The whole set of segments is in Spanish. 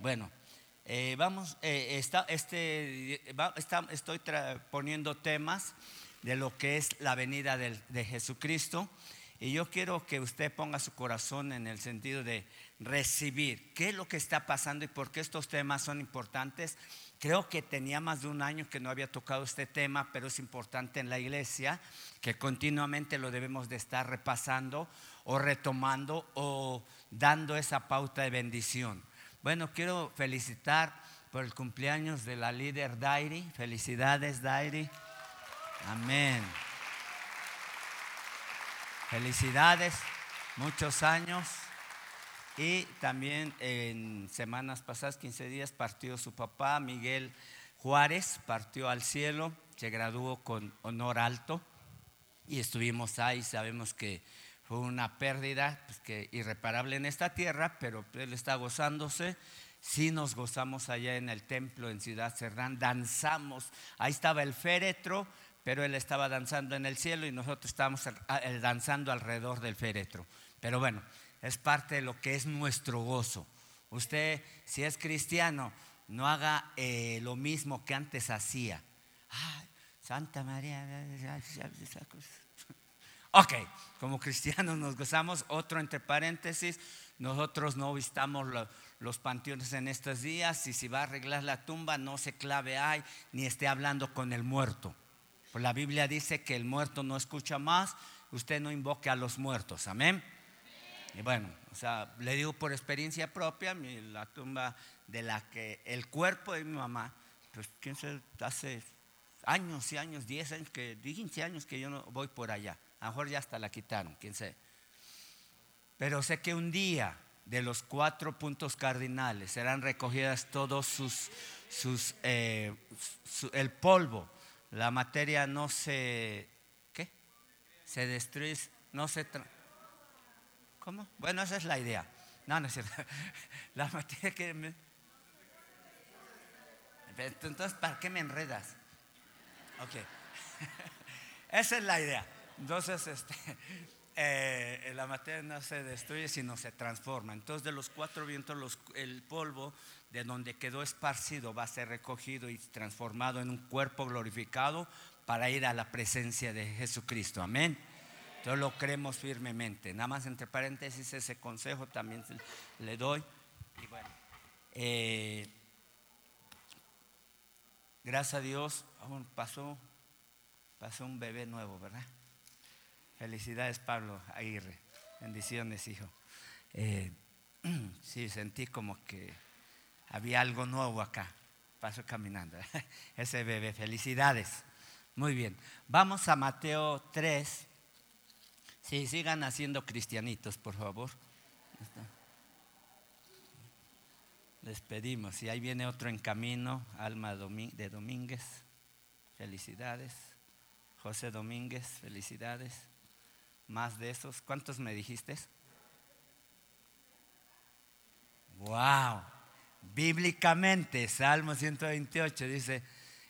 Bueno, eh, vamos, eh, este, estoy poniendo temas de lo que es la venida del- de Jesucristo y yo quiero que usted ponga su corazón en el sentido de recibir qué es lo que está pasando y por qué estos temas son importantes. Creo que tenía más de un año que no había tocado este tema, pero es importante en la iglesia que continuamente lo debemos de estar repasando o retomando o dando esa pauta de bendición. Bueno, quiero felicitar por el cumpleaños de la líder Dairi. Felicidades, Dairi. Amén. Felicidades, muchos años. Y también en semanas pasadas, 15 días, partió su papá, Miguel Juárez, partió al cielo, se graduó con honor alto y estuvimos ahí. Sabemos que fue una pérdida pues, que irreparable en esta tierra, pero él está gozándose. Sí nos gozamos allá en el templo en Ciudad Cerdán, danzamos. Ahí estaba el féretro, pero él estaba danzando en el cielo y nosotros estábamos danzando alrededor del féretro. Pero bueno, es parte de lo que es nuestro gozo. Usted, si es cristiano, no haga eh, lo mismo que antes hacía. Ay, Santa María. esa cosa. Ok, como cristianos nos gozamos. Otro entre paréntesis, nosotros no visitamos lo- los panteones en estos días y si va a arreglar la tumba no se clave ahí ni esté hablando con el muerto. Pues la Biblia dice que el muerto no escucha más, usted no invoque a los muertos, amén. Y bueno, o sea, le digo por experiencia propia, mi- la tumba de la que el cuerpo de mi mamá, pues quién sabe, hace años y años, 10 años, que 15 años que yo no voy por allá. A lo mejor ya hasta la quitaron, quién sabe. Pero sé que un día de los cuatro puntos cardinales serán recogidas todos sus, sus eh, el polvo, la materia no se, ¿qué? Se destruye, no se, ¿cómo? Bueno, esa es la idea. No, no es cierto. La materia que me- entonces, ¿para qué me enredas? Ok. Esa es la idea. Entonces, este, eh, la materia no se destruye, sino se transforma. Entonces, de los cuatro vientos, el polvo de donde quedó esparcido va a ser recogido y transformado en un cuerpo glorificado para ir a la presencia de Jesucristo. Amén. Entonces lo creemos firmemente. Nada más entre paréntesis, ese consejo también le doy. Y bueno, eh, gracias a Dios, pasó, pasó un bebé nuevo, ¿verdad? Felicidades, Pablo Aguirre. Bendiciones, hijo. Eh, sí, sentí como que había algo nuevo acá. Paso caminando. Ese bebé, felicidades. Muy bien. Vamos a Mateo 3. Sí, sigan haciendo cristianitos, por favor. Les pedimos. Y ahí viene otro en camino, Alma de Domínguez. Felicidades. José Domínguez, felicidades. Más de esos. ¿Cuántos me dijiste? Wow. Bíblicamente, Salmo 128 dice,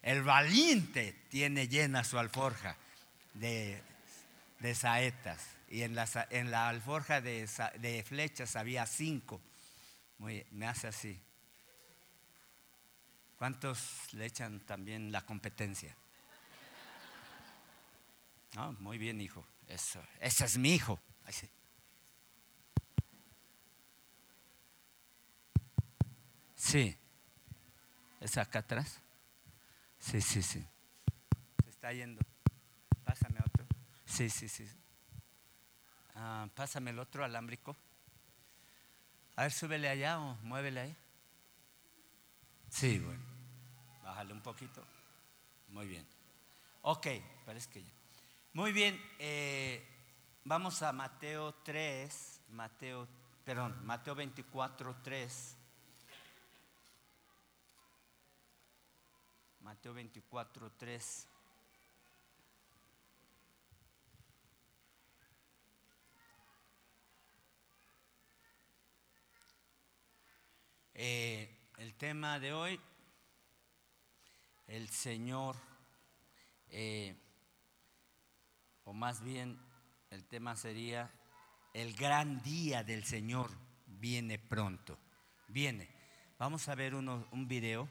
el valiente tiene llena su alforja de, de saetas. Y en la, en la alforja de, de flechas había cinco. Muy, me hace así. ¿Cuántos le echan también la competencia? No, muy bien, hijo. Eso, ese es mi hijo. Sí. ¿Es acá atrás? Sí, sí, sí. Se está yendo. Pásame otro. Sí, sí, sí. Ah, pásame el otro alámbrico. A ver, súbele allá o muévele ahí. Sí, bueno. Bájale un poquito. Muy bien. Ok, parece que ya. Muy bien. eh, vamos a Mateo 3. Mateo, perdón, Mateo 24, 3. Mateo 24, 3. Eh, el tema de hoy, el Señor, eh, o más bien el tema sería, el gran día del Señor viene pronto, viene. Vamos a ver uno- un video.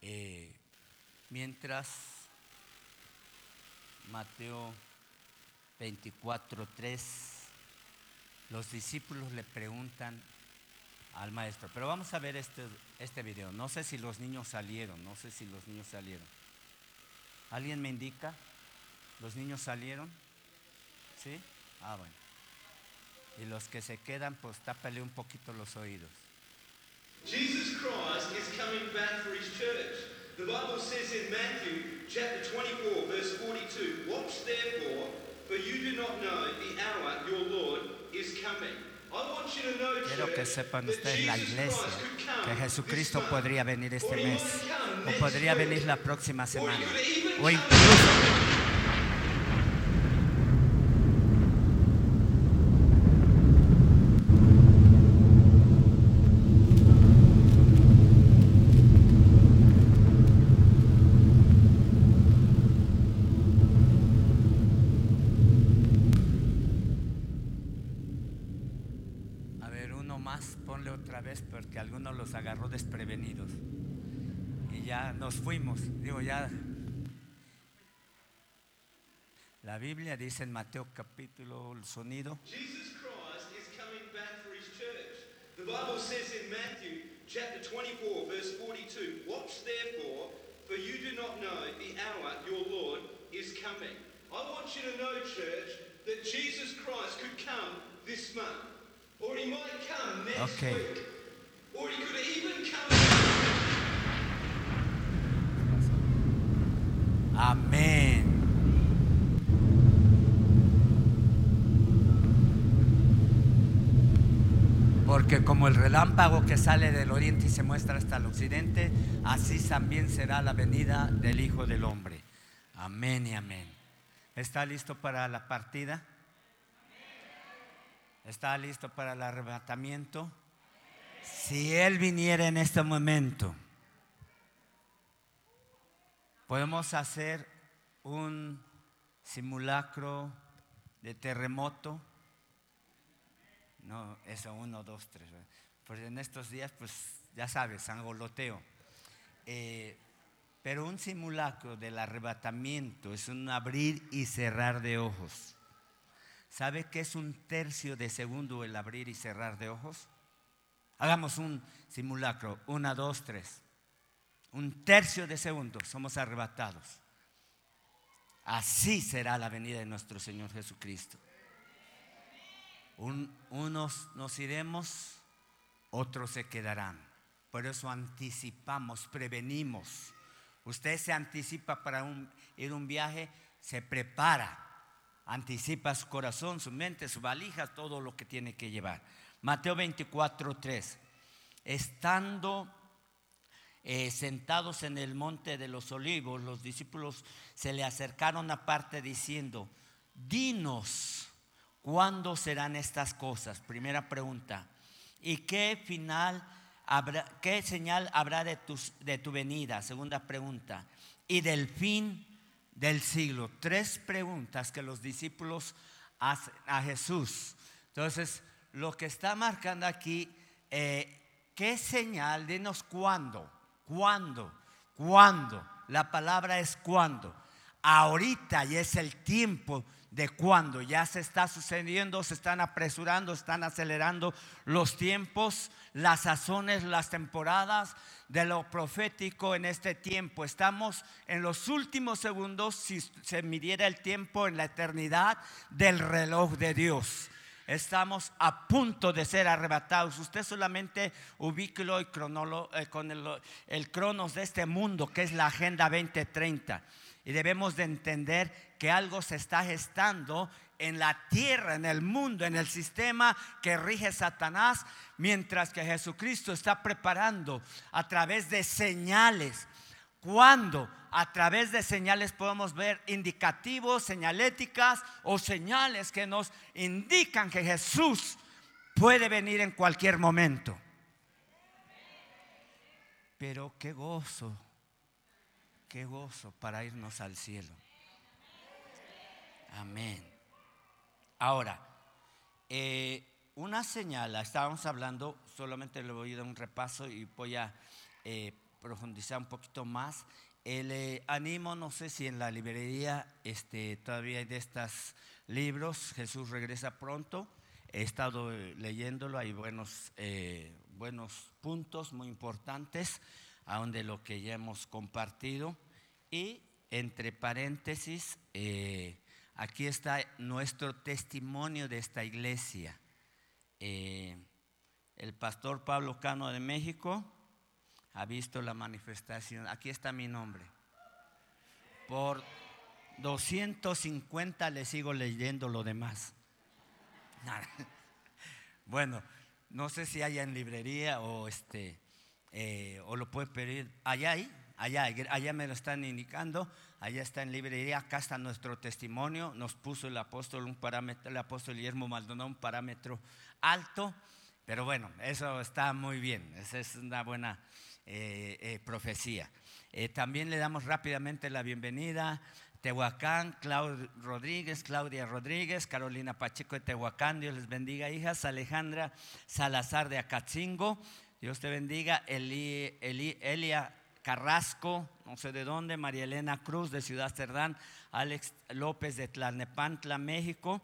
eh, mientras Mateo 24, 3, los discípulos le preguntan al maestro. Pero vamos a ver este, este video. No sé si los niños salieron, no sé si los niños salieron. ¿Alguien me indica? ¿Los niños salieron? ¿Sí? Ah, bueno. Y los que se quedan, pues tápale un poquito los oídos. Jesus Christ is coming back for his church. The Bible says in Matthew chapter 24, verse 42, Watch therefore, for you do not know the hour your Lord is coming. Quiero que sepan ustedes, la iglesia, que Jesucristo podría venir este mes, o podría venir la próxima semana, o incluso A ver, uno más, ponle otra vez agarró desprevenidos. Y ya nos fuimos. Digo, ya. La Biblia dice en Mateo capítulo, el sonido. Jesus Christ is coming back for his church. The Bible says in Matthew chapter 24, verse 42, Watch therefore, for you do not know the hour your Lord is coming. I want you to know, church, that Jesus Christ could come this month, or he might come next Okay. week, Amén. Porque como el relámpago que sale del oriente y se muestra hasta el occidente, así también será la venida del Hijo del Hombre. Amén y amén. ¿Está listo para la partida? ¿Está listo para el arrebatamiento? Si Él viniera en este momento, podemos hacer un simulacro de terremoto. No, eso, uno, dos, tres. Pues en estos días, pues ya sabes, angoloteo. Eh, pero un simulacro del arrebatamiento es un abrir y cerrar de ojos. ¿Sabe qué es un tercio de segundo el abrir y cerrar de ojos? Hagamos un simulacro. Una, dos, tres. Un tercio de segundo somos arrebatados. Así será la venida de nuestro Señor Jesucristo. Un- unos nos iremos, otros se quedarán. Por eso anticipamos, prevenimos. Usted se anticipa para un- ir un viaje, se prepara, anticipa su corazón, su mente, su valija, todo lo que tiene que llevar. Mateo 24, 3. Estando eh, sentados en el monte de los olivos, los discípulos se le acercaron aparte diciendo, dinos, ¿cuándo serán estas cosas? Primera pregunta. ¿Y qué final habrá, qué señal habrá de, de tu venida? Segunda pregunta. Y del fin del siglo. Tres preguntas que los discípulos hacen a Jesús. Entonces, lo que está marcando aquí, eh, ¿qué señal? Dinos cuándo, cuándo, cuándo. La palabra es cuándo. Ahorita ya es el tiempo de cuándo. Ya se está sucediendo, se están apresurando, están acelerando los tiempos, las sazones, las temporadas de lo profético en este tiempo. Estamos en los últimos segundos, si se midiera el tiempo en la eternidad del reloj de Dios. Estamos a punto de ser arrebatados. Usted solamente ubíquelo y cronolo- eh, con el, el cronos de este mundo, que es la Agenda 2030. Y debemos de entender que algo se está gestando en la tierra, en el mundo, en el sistema que rige Satanás, mientras que Jesucristo está preparando a través de señales. Cuando a través de señales podemos ver indicativos, señaléticas o señales que nos indican que Jesús puede venir en cualquier momento. Pero qué gozo, qué gozo para irnos al cielo. Amén. Ahora, eh, una señal, estábamos hablando, solamente le voy a dar un repaso y voy a eh, profundizar un poquito más. El eh, animo, no sé si en la librería este, todavía hay de estos libros, Jesús regresa pronto. He estado eh, leyéndolo, hay buenos, buenos puntos muy importantes, aún de lo que ya hemos compartido. Y entre paréntesis, aquí está nuestro testimonio de esta iglesia. el pastor Pablo Cano de México ha visto la manifestación. Aquí está mi nombre. Por 250 le sigo leyendo lo demás. Bueno, no sé si haya en librería o este eh, o lo puede pedir allá ahí, allá, allá me lo están indicando, allá está en librería, acá está nuestro testimonio, nos puso el apóstol un parámetro, el apóstol Guillermo Maldonado un parámetro alto, pero bueno, eso está muy bien, esa es una buena eh, eh, profecía. Eh, también le damos rápidamente la bienvenida. Tehuacán, Claudia Rodríguez, Claudia Rodríguez, Carolina Pacheco de Tehuacán, Dios les bendiga, hijas, Alejandra Salazar de Acatzingo, Dios te bendiga, Elia Carrasco, no sé de dónde, María Elena Cruz de Ciudad Cerdán, Alex López de Tlalnepantla, México,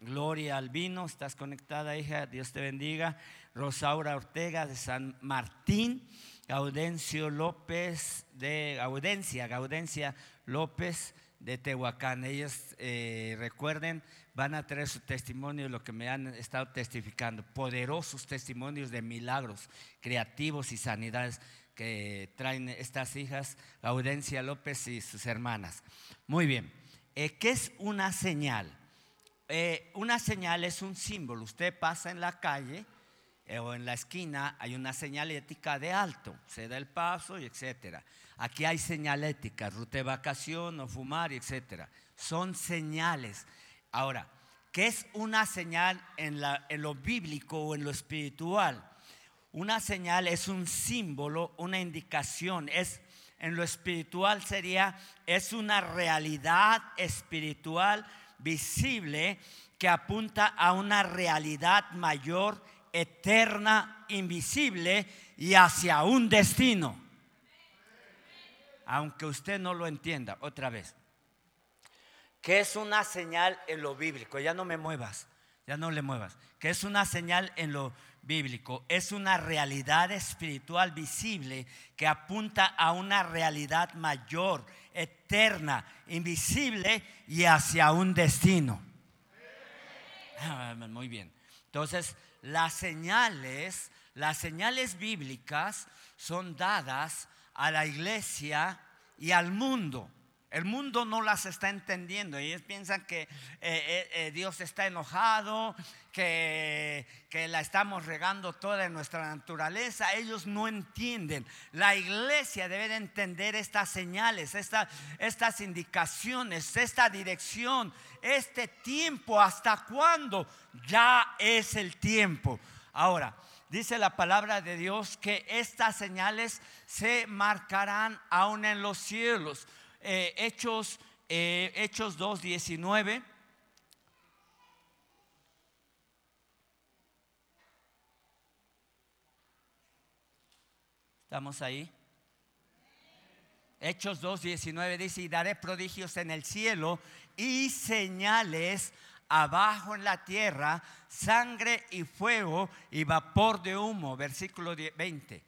Gloria Albino, estás conectada, hija, Dios te bendiga, Rosaura Ortega de San Martín, Gaudencio López de Gaudencia, Gaudencia López de Tehuacán. Ellos, eh, recuerden, van a traer su testimonio lo que me han estado testificando. Poderosos testimonios de milagros creativos y sanidades que traen estas hijas, Gaudencia López y sus hermanas. Muy bien, eh, ¿qué es una señal? Eh, una señal es un símbolo. Usted pasa en la calle o en la esquina hay una señalética de alto, se da el paso y etcétera. Aquí hay señalética, ruta de vacación, no fumar, etcétera. Son señales. Ahora, ¿qué es una señal en lo bíblico o en lo espiritual? Una señal es un símbolo, una indicación, es en lo espiritual sería es una realidad espiritual visible que apunta a una realidad mayor eterna, invisible y hacia un destino. Aunque usted no lo entienda, otra vez. Que es una señal en lo bíblico? Ya no me muevas, ya no le muevas. Que es una señal en lo bíblico? Es una realidad espiritual visible que apunta a una realidad mayor, eterna, invisible y hacia un destino. Ah, muy bien. Entonces, las señales, las señales bíblicas son dadas a la iglesia y al mundo. El mundo no las está entendiendo. Ellos piensan que eh, eh, eh, Dios está enojado, que, que, la estamos regando toda nuestra naturaleza. Ellos no entienden. La iglesia debe de entender estas señales, estas indicaciones, esta dirección, este tiempo. ¿Hasta cuándo? Ya es el tiempo. Ahora, dice la palabra de Dios que estas señales se marcarán aún en los cielos. Eh, Hechos, eh, Hechos 2, 19. ¿Estamos ahí? Hechos 2, 19 dice, y daré prodigios en el cielo y señales abajo en la tierra, sangre y fuego y vapor de humo. Versículo 20.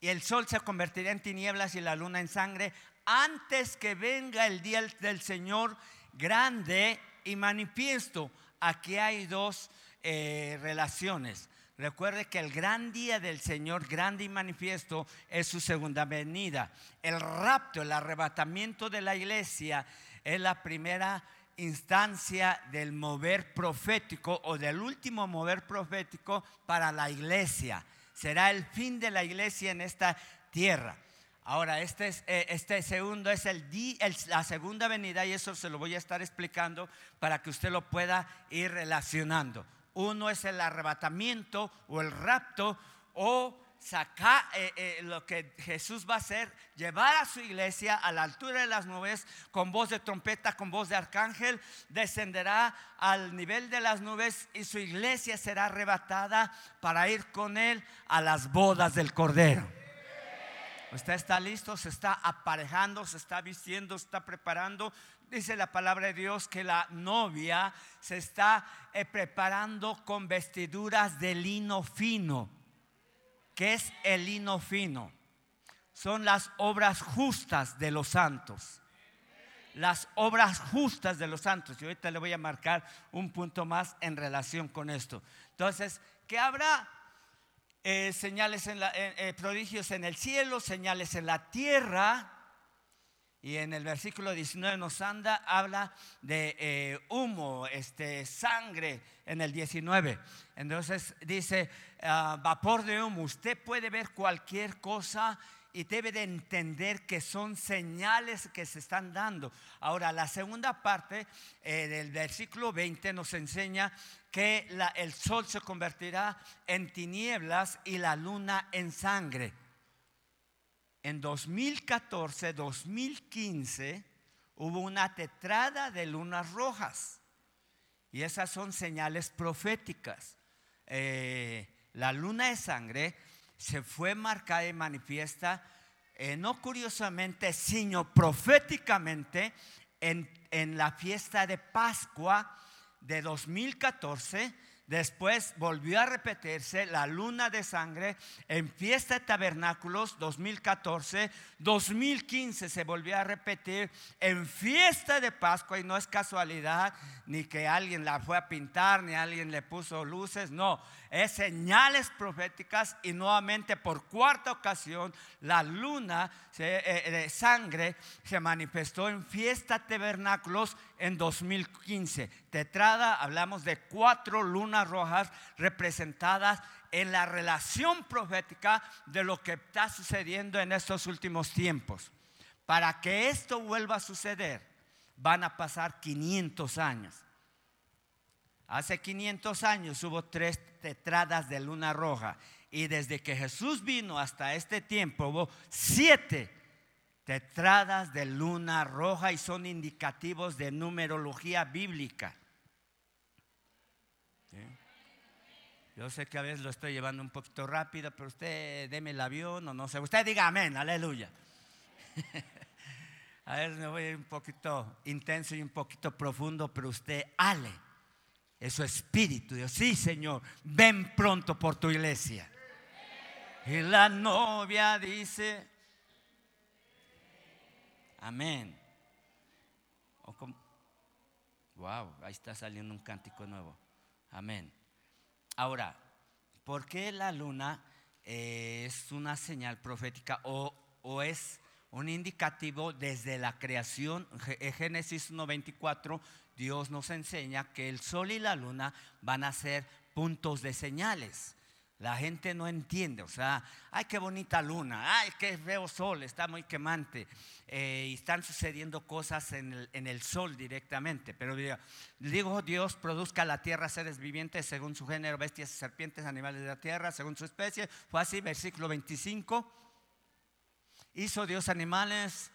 Y el sol se convertirá en tinieblas y la luna en sangre antes que venga el día del Señor grande y manifiesto. Aquí hay dos eh, relaciones. Recuerde que el gran día del Señor, grande y manifiesto, es su segunda venida. El rapto, el arrebatamiento de la iglesia es la primera instancia del mover profético o del último mover profético para la iglesia. Será el fin de la iglesia en esta tierra. Ahora, este, es, eh, este segundo es el, la segunda venida y eso se lo voy a estar explicando para que usted lo pueda ir relacionando. Uno es el arrebatamiento o el rapto o sacar eh, eh, lo que Jesús va a hacer, llevar a su iglesia a la altura de las nubes con voz de trompeta, con voz de arcángel, descenderá al nivel de las nubes y su iglesia será arrebatada para ir con él a las bodas del Cordero. Usted está listo, se está aparejando, se está vistiendo, se está preparando. Dice la palabra de Dios que la novia se está eh, preparando con vestiduras de lino fino ¿Qué es el lino fino? Son las obras justas de los santos. Las obras justas de los santos. Y ahorita le voy a marcar un punto más en relación con esto. Entonces, ¿qué habrá? Eh, señales en la, eh, prodigios en el cielo, señales en la tierra, y en el versículo 19 nos anda, habla de eh, humo, este, sangre en el 19. Entonces dice, ah, vapor de humo, usted puede ver cualquier cosa y debe de entender que son señales que se están dando. Ahora, la segunda parte eh, del versículo 20 nos enseña que el sol se convertirá en tinieblas y la luna en sangre en 2014, 2015, hubo una tetrada de lunas rojas. Y esas son señales proféticas. Eh, la luna de sangre se fue marcada y manifiesta, eh, no curiosamente, sino proféticamente, en, en la fiesta de Pascua de 2014 Después volvió a repetirse la luna de sangre en fiesta de tabernáculos 2014. 2015 se volvió a repetir en fiesta de Pascua y no es casualidad ni que alguien la fue a pintar ni alguien le puso luces. No, es señales proféticas y nuevamente por cuarta ocasión la luna eh, de sangre se manifestó en fiesta tabernáculos en 2015. Tetrada, hablamos de cuatro lunas rojas representadas en la relación profética de lo que está sucediendo en estos últimos tiempos. Para que esto vuelva a suceder, van a pasar 500 años. Hace 500 años hubo tres tetradas de luna roja y desde que Jesús vino hasta este tiempo hubo siete tetradas de luna roja y son indicativos de numerología bíblica. Yo sé que a veces lo estoy llevando un poquito rápido, pero usted deme el avión o no sé. Usted diga amén, aleluya. a ver, me voy un poquito intenso y un poquito profundo, pero usted ale es su espíritu. Dios, sí, Señor, ven pronto por tu iglesia. Y la novia dice, amén. wow, ahí está saliendo un cántico nuevo. Amén. Ahora, ¿por qué la luna es una señal profética o, o es un indicativo desde la creación? Génesis 1.24 Dios nos enseña que el sol y la luna van a ser puntos de señales. La gente no entiende, o sea, ay, qué bonita luna, ay, qué feo sol, está muy quemante. Eh, y están sucediendo cosas en el, sol directamente. Pero digo, Dios produzca la tierra seres vivientes según su género, bestias, serpientes, animales de la tierra, según su especie. Fue así, versículo 25. Hizo Dios animales,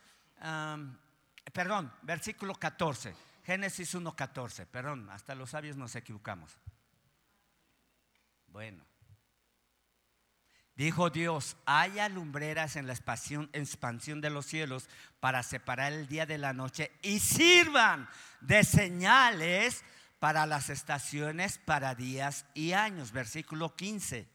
perdón, versículo 14 Génesis 1.14, perdón, hasta los sabios nos equivocamos. Bueno. Dijo Dios, haya lumbreras en la expansión, expansión de los cielos para separar el día de la noche y sirvan de señales para las estaciones, para días y años. Versículo 15.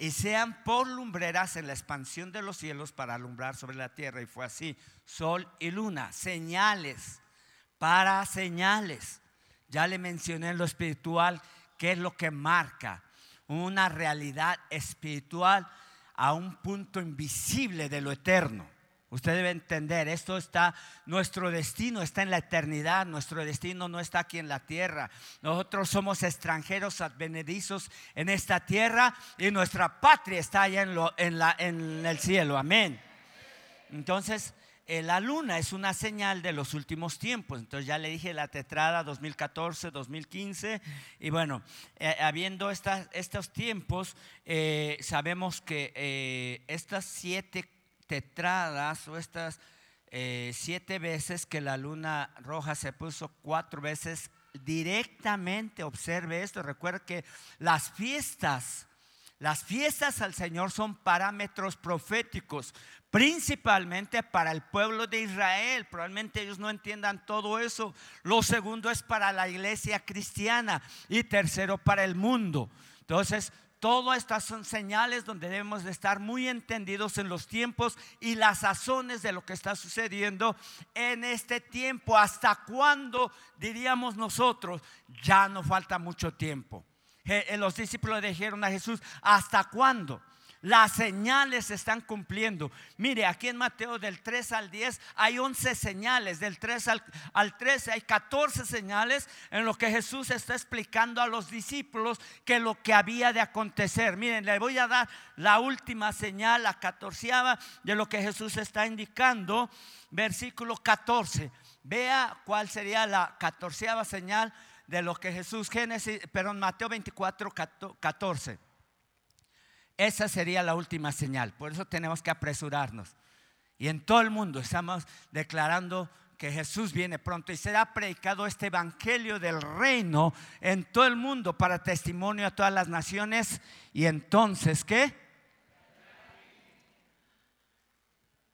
Y sean por lumbreras en la expansión de los cielos para alumbrar sobre la tierra. Y fue así, sol y luna, señales, para señales. Ya le mencioné en lo espiritual, qué es lo que marca una realidad espiritual a un punto invisible de lo eterno. Usted debe entender, esto está, nuestro destino está en la eternidad, nuestro destino no está aquí en la tierra. Nosotros somos extranjeros advenedizos en esta tierra y nuestra patria está allá en, en, la, en el cielo, amén. Entonces, eh, la luna es una señal de los últimos tiempos. Entonces ya le dije la tetrada 2014, 2015. Y bueno, eh, habiendo estos tiempos, eh, sabemos que estas siete tetradas o estas siete veces que la luna roja se puso cuatro veces directamente, observe esto, recuerda que las fiestas las fiestas al Señor son parámetros proféticos, principalmente para el pueblo de Israel. Probablemente ellos no entiendan todo eso. Lo segundo es para la iglesia cristiana y tercero para el mundo. Entonces, todas estas son señales donde debemos de estar muy entendidos en los tiempos y las sazones de lo que está sucediendo en este tiempo. ¿Hasta cuándo diríamos nosotros? Ya no falta mucho tiempo. Eh, los discípulos dijeron a Jesús, ¿hasta cuándo? Las señales se están cumpliendo. Mire, aquí en Mateo del 3 al 10 hay 11 señales, del 3 al, al 13 hay 14 señales en lo que Jesús está explicando a los discípulos que lo que había de acontecer. Miren, le voy a dar la última señal, la catorceava de lo que Jesús está indicando, versículo 14. Vea cuál sería la catorceava señal de lo que Jesús, Génesis, perdón, Mateo 24, 14. Esa sería la última señal. Por eso tenemos que apresurarnos. Y en todo el mundo estamos declarando que Jesús viene pronto y será predicado este evangelio del reino en todo el mundo para testimonio a todas las naciones. Y entonces, ¿qué?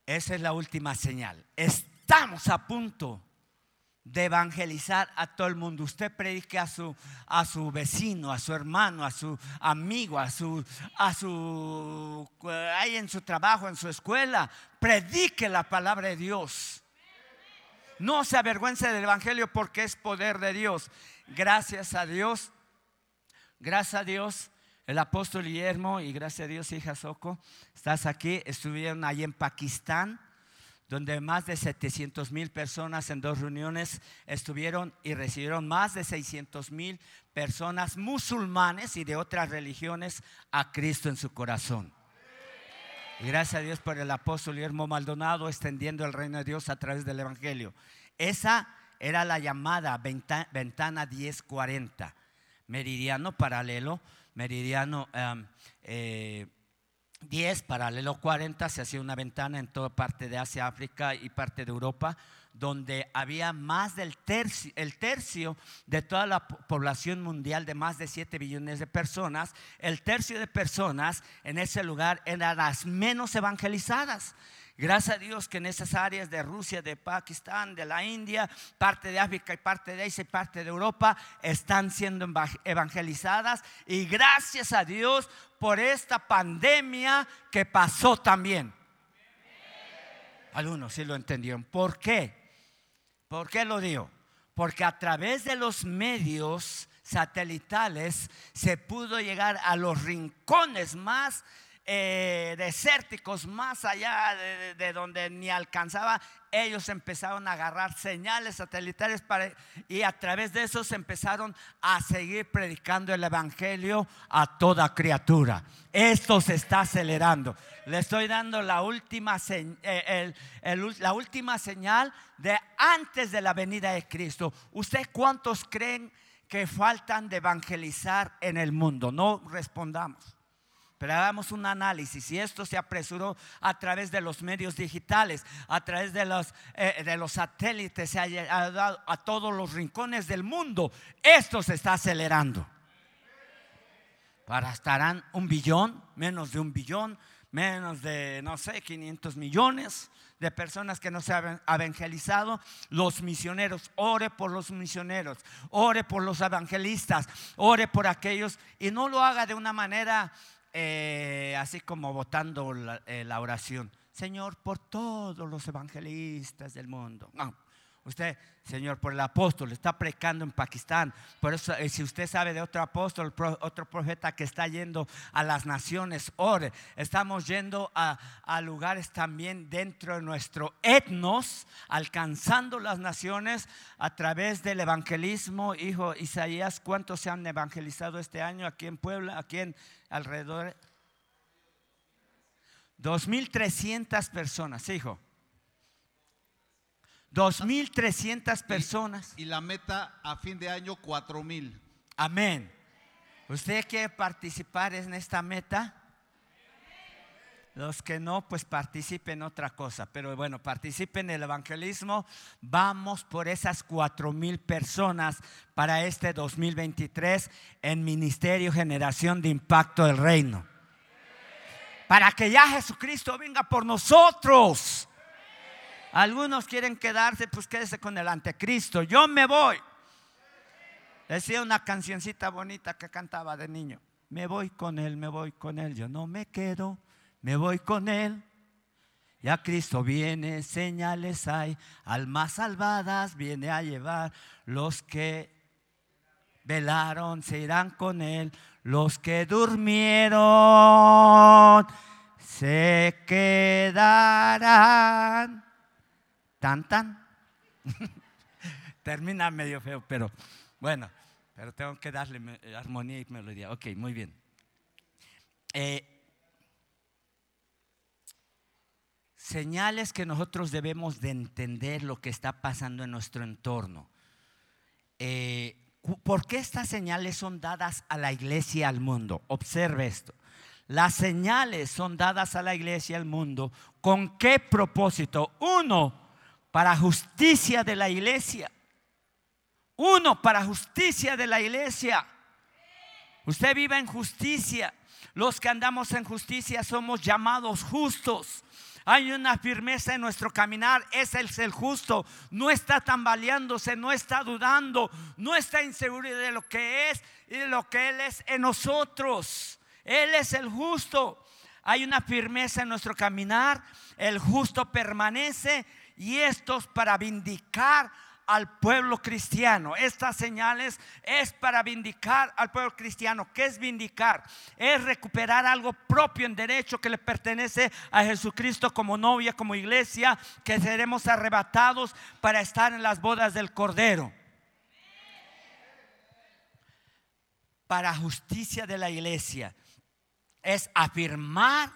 Esa es la última señal. Estamos a punto de evangelizar a todo el mundo. Usted predique a su, a su vecino, a su hermano, a su amigo, a su, a su, ahí en su trabajo, en su escuela. Predique la palabra de Dios. No se avergüence del evangelio porque es poder de Dios. Gracias a Dios. Gracias a Dios. El apóstol Guillermo y gracias a Dios, hija Soco, estás aquí. Estuvieron ahí en Pakistán donde más de 700 mil personas en dos reuniones estuvieron y recibieron más de 600 mil personas musulmanes y de otras religiones a Cristo en su corazón. Y gracias a Dios por el apóstol Guillermo Maldonado extendiendo el reino de Dios a través del Evangelio. Esa era la llamada ventana 1040, meridiano paralelo, meridiano em, eh, 10, paralelo 40, se hacía una ventana en toda parte de Asia, África y parte de Europa, donde había más del tercio, el tercio de toda la población mundial de más de 7 billones de personas, el tercio de personas en ese lugar eran las menos evangelizadas. Gracias a Dios que en esas áreas de Rusia, de Pakistán, de la India, parte de África y parte de Asia y parte de Europa están siendo evangelizadas. Y gracias a Dios por esta pandemia que pasó también. Algunos sí lo entendieron. ¿Por qué? ¿Por qué lo digo? Porque a través de los medios satelitales se pudo llegar a los rincones más eh, desérticos más allá de, donde ni alcanzaba, ellos empezaron a agarrar señales satelitales para, y a través de eso se empezaron a seguir predicando el Evangelio a toda criatura. Esto se está acelerando. Le estoy dando la última, eh, la última señal de antes de la venida de Cristo. ¿Usted cuántos creen que faltan de evangelizar en el mundo? No respondamos. Pero hagamos un análisis. Y esto se apresuró a través de los medios digitales, a través de los, eh, de los satélites, se ha llegado a todos los rincones del mundo. Esto se está acelerando. Para estarán un billón, menos de un billón, menos de, no sé, 500 millones de personas que no se han evangelizado, los misioneros, ore por los misioneros, ore por los evangelistas, ore por aquellos y no lo haga de una manera eh, así como votando eh, la, oración. Señor, por todos los evangelistas del mundo. Usted, Señor, por el apóstol, está predicando en Pakistán. Por eso, eh, si usted sabe de otro apóstol, otro profeta que está yendo a las naciones, ore. Estamos yendo a, a lugares también dentro de nuestro etnos, alcanzando las naciones a través del evangelismo. Hijo Isaías, ¿cuántos se han evangelizado este año aquí en Puebla, aquí en alrededor 2.300 personas, hijo. 2.300 personas. Y la meta a fin de año, cuatro mil. Amén. ¿Usted quiere participar en esta meta? Los que no, pues participen en otra cosa. Pero bueno, participen en el evangelismo. Vamos por esas cuatro mil personas para este 2023 en Ministerio Generación de Impacto del Reino. Para que ya Jesucristo venga por nosotros. Algunos quieren quedarse, pues quédese con el anticristo. Yo me voy. Decía una cancioncita bonita que cantaba de niño. Me voy con él, me voy con él. Yo no me quedo me voy con él. Ya Cristo viene, señales hay, almas salvadas viene a llevar. Los que velaron se irán con él, los que durmieron se quedarán. Tan. Termina medio feo, pero bueno, pero tengo que darle armonía y melodía. Ok, muy bien. Eh, señales que nosotros debemos de entender lo que está pasando en nuestro entorno. Eh, ¿Por qué estas señales son dadas a la iglesia y al mundo? Observe esto. Las señales son dadas a la iglesia y al mundo. ¿Con qué propósito? Uno, para justicia de la iglesia. Uno, para justicia de la iglesia. Usted vive en justicia. Los que andamos en justicia somos llamados justos. Hay una firmeza en nuestro caminar. Es el justo. No está tambaleándose, no está dudando, no está inseguro de lo que es y de lo que Él es en nosotros. Él es el justo. Hay una firmeza en nuestro caminar. El justo permanece y esto es para vindicar al pueblo cristiano. Estas señales es para vindicar al pueblo cristiano. ¿Qué es vindicar? Es recuperar algo propio en derecho que le pertenece a Jesucristo como novia, como iglesia, que seremos arrebatados para estar en las bodas del Cordero. Para justicia de la iglesia es afirmar,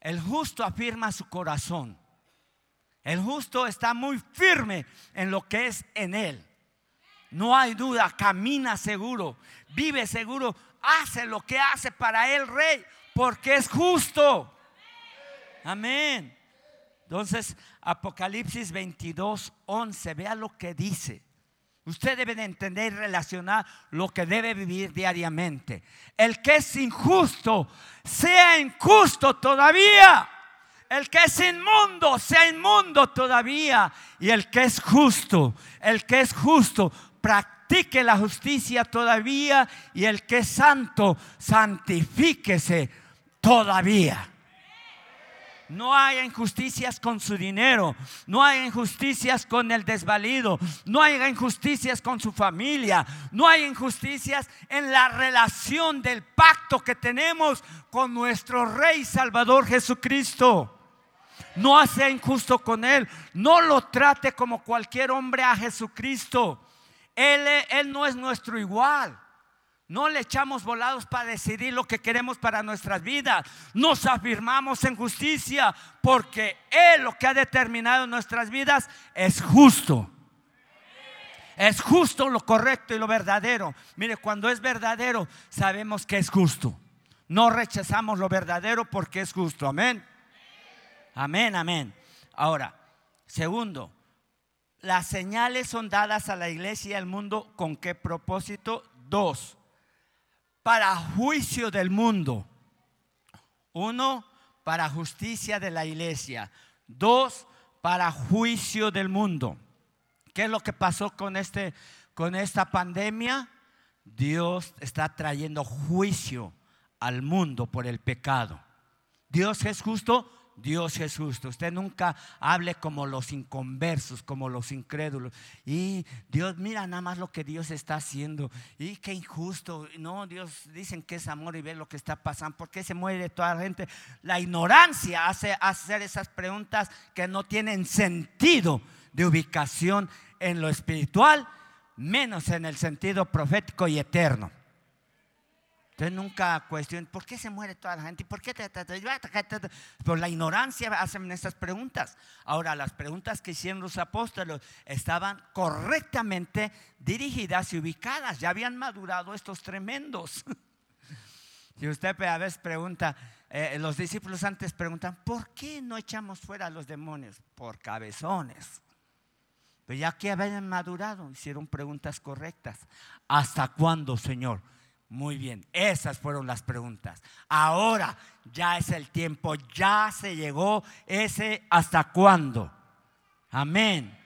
el justo afirma su corazón el justo está muy firme en lo que es en él. No hay duda, camina seguro, vive seguro, hace lo que hace para el rey, porque es justo. Amén. Entonces, Apocalipsis 22, 11, vea lo que dice. Usted debe de entender y relacionar lo que debe vivir diariamente. El que es injusto, sea injusto todavía. El que es inmundo, sea inmundo todavía. Y el que es justo, el que es justo, practique la justicia todavía. Y el que es santo, santifíquese todavía. No hay injusticias con su dinero, no hay injusticias con el desvalido, no hay injusticias con su familia, no hay injusticias en la relación del pacto que tenemos con nuestro Rey Salvador Jesucristo. No sea injusto con Él. No lo trate como cualquier hombre a Jesucristo. Él, él no es nuestro igual. No le echamos volados para decidir lo que queremos para nuestras vidas. Nos afirmamos en justicia porque Él lo que ha determinado en nuestras vidas es justo. Es justo lo correcto y lo verdadero. Mire, cuando es verdadero sabemos que es justo. No rechazamos lo verdadero porque es justo. Amén. Amén, amén. Ahora, segundo, las señales son dadas a la iglesia y al mundo con qué propósito? Dos, para juicio del mundo. Uno, para justicia de la iglesia. Dos, para juicio del mundo. ¿Qué es lo que pasó con, este, con esta pandemia? Dios está trayendo juicio al mundo por el pecado. Dios es justo, Dios es justo. Usted nunca hable como los inconversos, como los incrédulos. Y Dios, mira nada más lo que Dios está haciendo. Y qué injusto. No, Dios dicen que es amor y ve lo que está pasando. ¿Por qué se muere toda la gente? La ignorancia hace hacer esas preguntas que no tienen sentido de ubicación en lo espiritual, menos en el sentido profético y eterno. Entonces nunca cuestionan, ¿por qué se muere toda la gente? ¿Y por qué? te- te- te- te- te- te-?" Por la ignorancia hacen estas preguntas. Ahora, las preguntas que hicieron los apóstoles estaban correctamente dirigidas y ubicadas. Ya habían madurado estos tremendos. Si usted a veces pregunta, eh, los discípulos antes preguntan, ¿por qué no echamos fuera a los demonios? Por cabezones. Pero ya que habían madurado, hicieron preguntas correctas. ¿Hasta cuándo, Señor? Muy bien, esas fueron las preguntas. Ahora ya es el tiempo, ya se llegó ese hasta cuándo. Amén.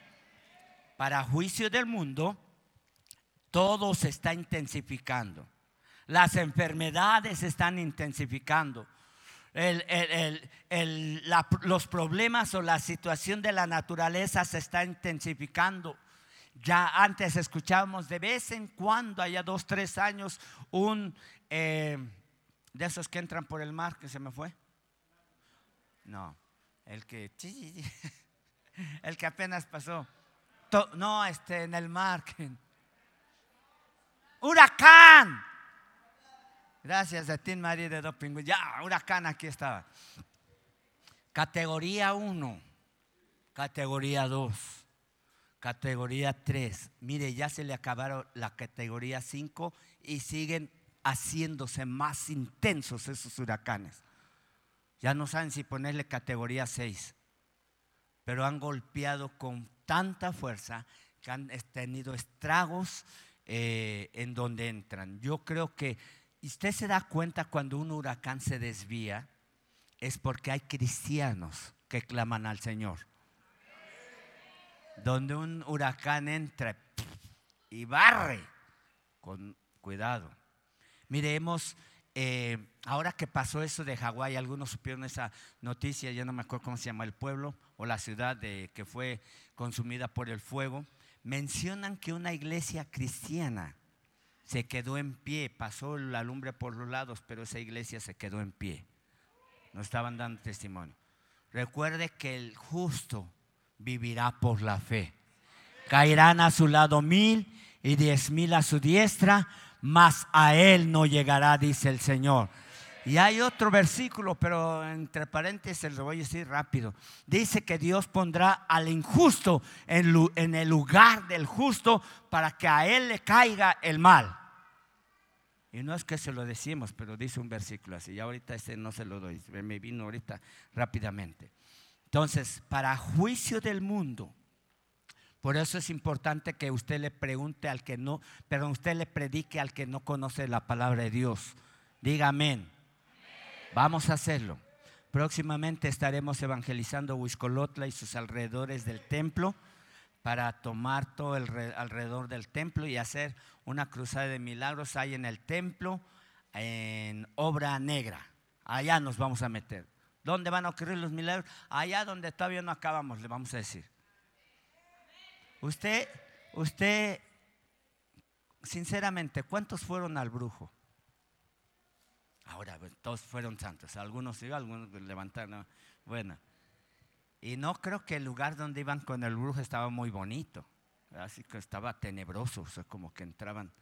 Para juicio del mundo, todo se está intensificando. Las enfermedades se están intensificando. El- los problemas o la situación de la naturaleza se está intensificando. Ya antes escuchábamos de vez en cuando, allá dos, tres años, un eh, de esos que entran por el mar, que se me fue. No, el que, el que apenas pasó. No, este, en el mar. Huracán. Gracias a ti, María de Doping. Ya, huracán aquí estaba. Categoría 1, categoría 2, categoría 3. Mire, ya se le acabaron la categoría 5 y siguen haciéndose más intensos esos huracanes. Ya no saben si ponerle categoría 6, pero han golpeado con tanta fuerza que han es- tenido estragos eh, en donde entran. Yo creo que usted se da cuenta cuando un huracán se desvía, es porque hay cristianos que claman al Señor. Donde un huracán entra y barre, con cuidado. Mire, hemos, eh, ahora que pasó eso de Hawái, algunos supieron esa noticia, ya no me acuerdo cómo se llama el pueblo o la ciudad de, que fue consumida por el fuego. Mencionan que una iglesia cristiana se quedó en pie, pasó la lumbre por los lados, pero esa iglesia se quedó en pie. No estaban dando testimonio. Recuerde que el justo vivirá por la fe. Caerán a su lado mil y diez mil a su diestra, mas a él no llegará, dice el Señor. Y hay otro versículo, pero entre paréntesis lo voy a decir rápido. Dice que Dios pondrá al injusto en, el lugar del justo para que a él le caiga el mal. Y no es que se lo decimos, pero dice un versículo así. Y ahorita ese no se lo doy, me vino ahorita rápidamente. Entonces, para juicio del mundo, por eso es importante que usted le pregunte al que no, pero usted le predique al que no conoce la palabra de Dios. Diga amén. Vamos a hacerlo. Próximamente estaremos evangelizando Huiscolotla y sus alrededores del templo para tomar todo el re- alrededor del templo y hacer una cruzada de milagros ahí en el templo en obra negra. Allá nos vamos a meter. ¿Dónde van a ocurrir los milagros? Allá donde todavía no acabamos, le vamos a decir. Usted, usted, sinceramente, ¿cuántos fueron al brujo? Ahora, pues, todos fueron santos. Algunos iban, algunos levantaron. Bueno, y no creo que el lugar donde iban con el brujo estaba muy bonito. Así que estaba tenebroso, o sea, como que entraban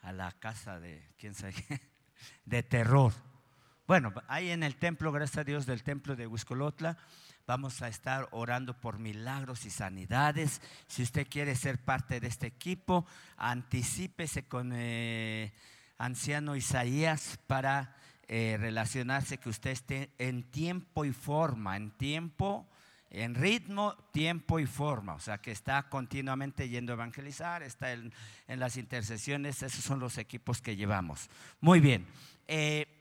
a la casa de, quién sabe de terror. Bueno, ahí en el templo, gracias a Dios, del templo de Huiscolotla, vamos a estar orando por milagros y sanidades. Si usted quiere ser parte de este equipo, anticípese con eh, anciano Isaías para eh, relacionarse, que usted esté en tiempo y forma, en tiempo, en ritmo, tiempo y forma. O sea, que está continuamente yendo a evangelizar, está en, en las intercesiones, esos son los equipos que llevamos. Muy bien. Eh,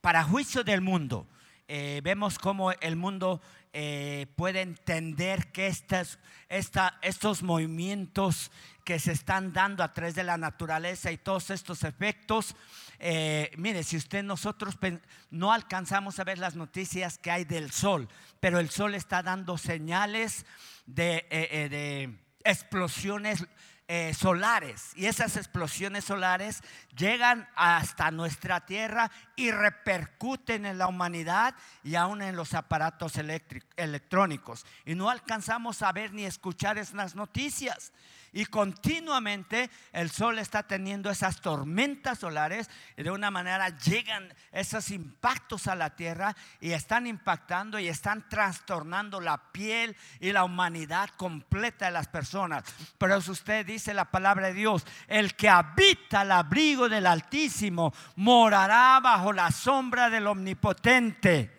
para juicio del mundo, eh, vemos cómo el mundo eh, puede entender que estas, esta- estos movimientos que se están dando a través de la naturaleza y todos estos efectos, eh, mire, si usted nosotros no alcanzamos a ver las noticias que hay del sol, pero el sol está dando señales de explosiones eh, solares. Y esas explosiones solares llegan hasta nuestra tierra y repercuten en la humanidad y aún en los aparatos electrónicos. Y no alcanzamos a ver ni escuchar esas noticias Y continuamente el sol está teniendo esas tormentas solares y de una manera llegan esos impactos a la tierra y están impactando y están trastornando la piel y la humanidad completa de las personas. Pero eso usted dice la palabra de Dios, el que habita al abrigo del Altísimo morará bajo la sombra del Omnipotente.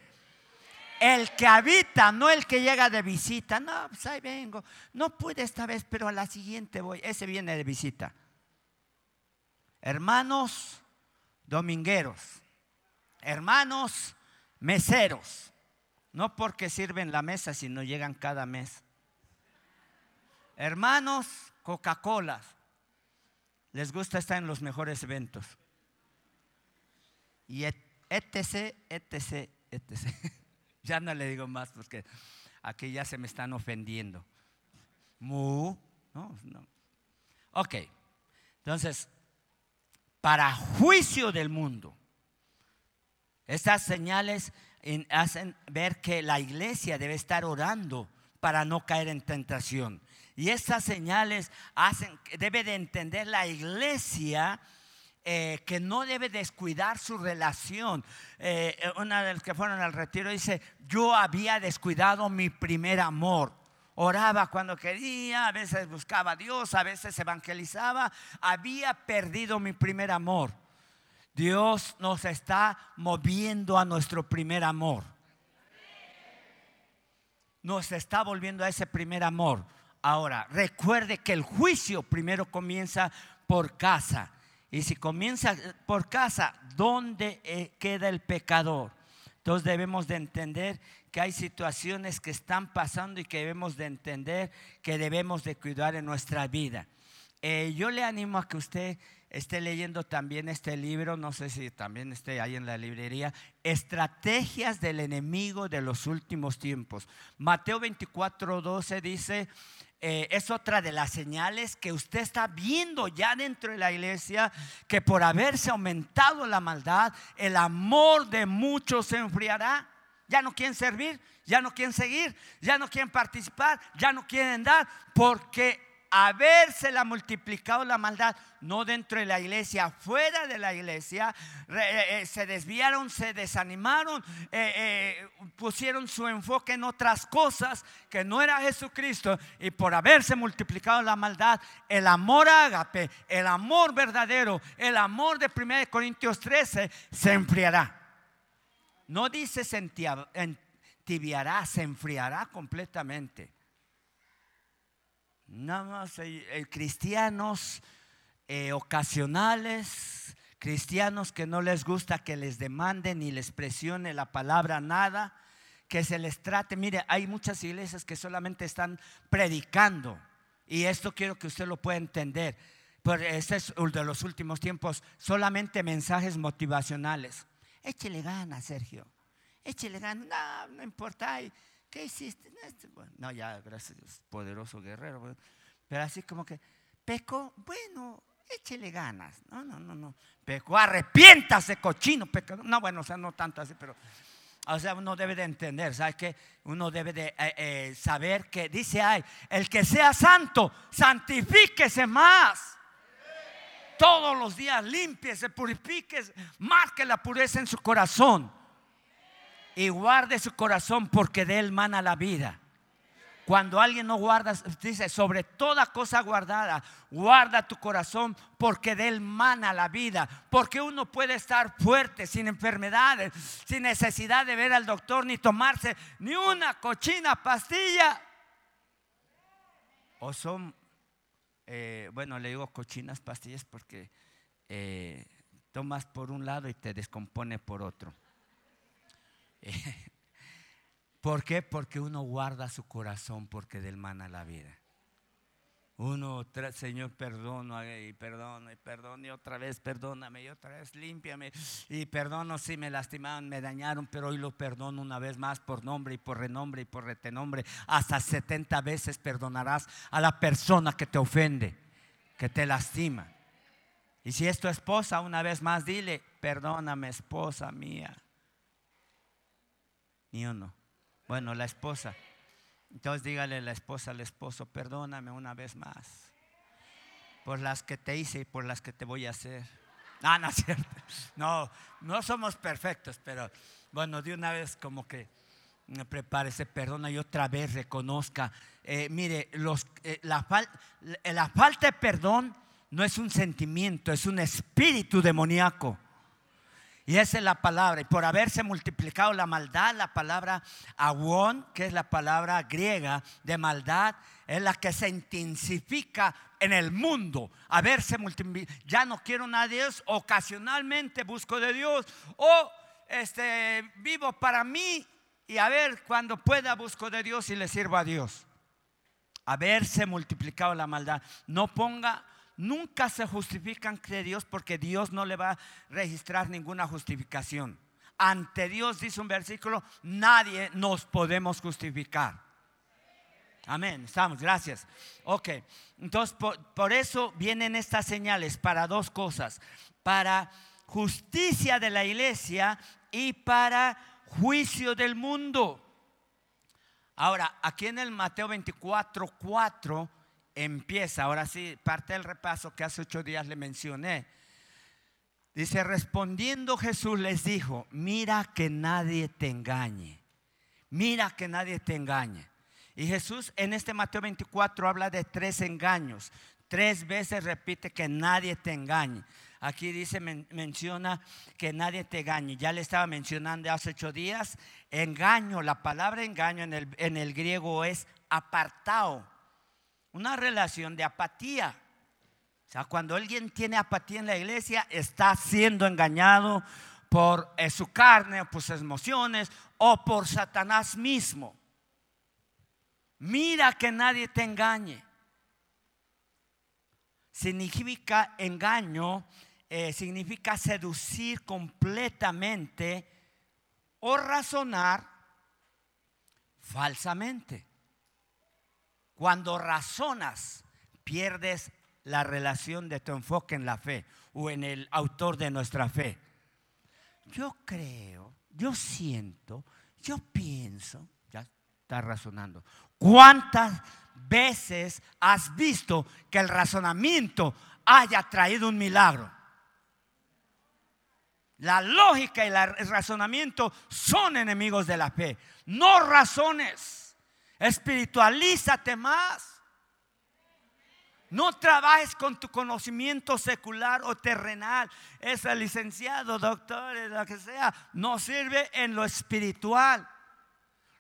El que habita, no el que llega de visita. No, pues ahí vengo. No pude esta vez, pero a la siguiente voy. Ese viene de visita. Hermanos domingueros. Hermanos meseros. No porque sirven la mesa, sino llegan cada mes. Hermanos Coca-Cola. Les gusta estar en los mejores eventos. Y etc, etc, etc. Ya no le digo más porque aquí ya se me están ofendiendo. Mu, no, no. Ok, entonces, para juicio del mundo, estas señales hacen ver que la iglesia debe estar orando para no caer en tentación. Y estas señales hacen, debe de entender la iglesia eh, que no debe descuidar su relación. Eh, una de las que fueron al retiro dice, yo había descuidado mi primer amor. Oraba cuando quería, a veces buscaba a Dios, a veces evangelizaba. Había perdido mi primer amor. Dios nos está moviendo a nuestro primer amor. Nos está volviendo a ese primer amor. Ahora, recuerde que el juicio primero comienza por casa. Y si comienza por casa, ¿dónde eh, queda el pecador? Entonces debemos de entender que hay situaciones que están pasando y que debemos de entender que debemos de cuidar en nuestra vida. Eh, yo le animo a que usted esté leyendo también este libro, no sé si también esté ahí en la librería, Estrategias del enemigo de los últimos tiempos. Mateo 24, 12 dice, eh, es otra de las señales que usted está viendo ya dentro de la iglesia, que por haberse aumentado la maldad, el amor de muchos se enfriará. Ya no quieren servir, ya no quieren seguir, ya no quieren participar, ya no quieren dar, porque la multiplicado la maldad, no dentro de la iglesia, fuera de la iglesia, eh, eh, se desviaron, se desanimaron, eh, pusieron su enfoque en otras cosas que no era Jesucristo, y por haberse multiplicado la maldad, el amor ágape, el amor verdadero, el amor de 1 Corintios 13 se enfriará. No dice se entibiará, se enfriará completamente. Nada más eh, cristianos eh, ocasionales, cristianos que no les gusta que les demanden ni les presione la palabra nada, que se les trate. Mire, hay muchas iglesias que solamente están predicando y esto quiero que usted lo pueda entender. Pero este es de los últimos tiempos, solamente mensajes motivacionales. Échele ganas, Sergio. Échele ganas. No, no importa. ¿Qué hiciste? Este, no, ya, gracias, poderoso guerrero. Pero así como que, peco, bueno, échele ganas. No, no, no, no. Peco, arrepiéntase, cochino, pecador. No, bueno, o sea, no tanto así, pero. O sea, uno debe de entender, ¿sabes qué? Uno debe de eh, eh, saber que dice ay, el que sea santo, santifíquese más. Todos los días limpiese, purifique, marque la pureza en su corazón y guarde su corazón porque de él mana la vida. Cuando alguien no guarda, dice, sobre toda cosa guardada, guarda tu corazón porque de él mana la vida. Porque uno puede estar fuerte, sin enfermedades, sin necesidad de ver al doctor ni tomarse ni una cochina pastilla. O son, eh, bueno, le digo cochinas pastillas porque eh, tomas por un lado y te descompone por otro. ¿Por qué? Porque uno guarda su corazón porque del mana la vida. Uno, Señor, perdono y perdono y perdono y otra vez perdóname y otra vez límpiame y perdono si me lastimaron, me dañaron, pero hoy lo perdono una vez más por nombre y por renombre y por retenombre. Hasta 70 veces perdonarás a la persona que te ofende, que te lastima. Y si es tu esposa, una vez más dile, perdóname esposa mía ni uno. Bueno, la esposa. Entonces dígale la esposa al esposo, perdóname una vez más. por las que te hice y por las que te voy a hacer. Ah, no es cierto. No, no somos perfectos, pero bueno, de una vez como que me prepárese, perdona y otra vez reconozca. Eh, mire, los, eh, la, la falta de perdón no es un sentimiento, es un espíritu demoníaco. Y esa es la palabra. Y por haberse multiplicado la maldad, la palabra aguón, que es la palabra griega de maldad, es la que se intensifica en el mundo. Haberse multiplicado. Ya no quiero nada de Dios, ocasionalmente busco de Dios. O este, vivo para mí y a ver cuando pueda busco de Dios y le sirvo a Dios. Haberse multiplicado la maldad. No ponga nunca se justifican ante Dios porque Dios no le va a registrar ninguna justificación. Ante Dios, dice un versículo, nadie nos podemos justificar. Amén, estamos, gracias. Ok, entonces por, por eso vienen estas señales para dos cosas, para justicia de la iglesia y para juicio del mundo. Ahora, aquí en el Mateo 24, 4 empieza, ahora sí, parte del repaso que hace ocho días le mencioné. Dice, respondiendo Jesús les dijo, mira que nadie te engañe, mira que nadie te engañe. Y Jesús en este Mateo 24 habla de tres engaños, tres veces repite que nadie te engañe. Aquí dice, men- menciona que nadie te engañe. Ya le estaba mencionando hace ocho días, engaño, la palabra engaño en el, en el griego es apartado una relación de apatía. O sea, cuando alguien tiene apatía en la iglesia, está siendo engañado por eh, su carne, por sus emociones, o por Satanás mismo. Mira que nadie te engañe. Significa engaño, eh, significa seducir completamente o razonar falsamente. Cuando razonas, pierdes la relación de tu enfoque en la fe o en el autor de nuestra fe. Yo creo, yo siento, yo pienso, ya está razonando. ¿Cuántas veces has visto que el razonamiento haya traído un milagro? La lógica y el razonamiento son enemigos de la fe. No razones. Espiritualízate más. No trabajes con tu conocimiento secular o terrenal. Ese licenciado, doctor, lo que sea, no sirve en lo espiritual.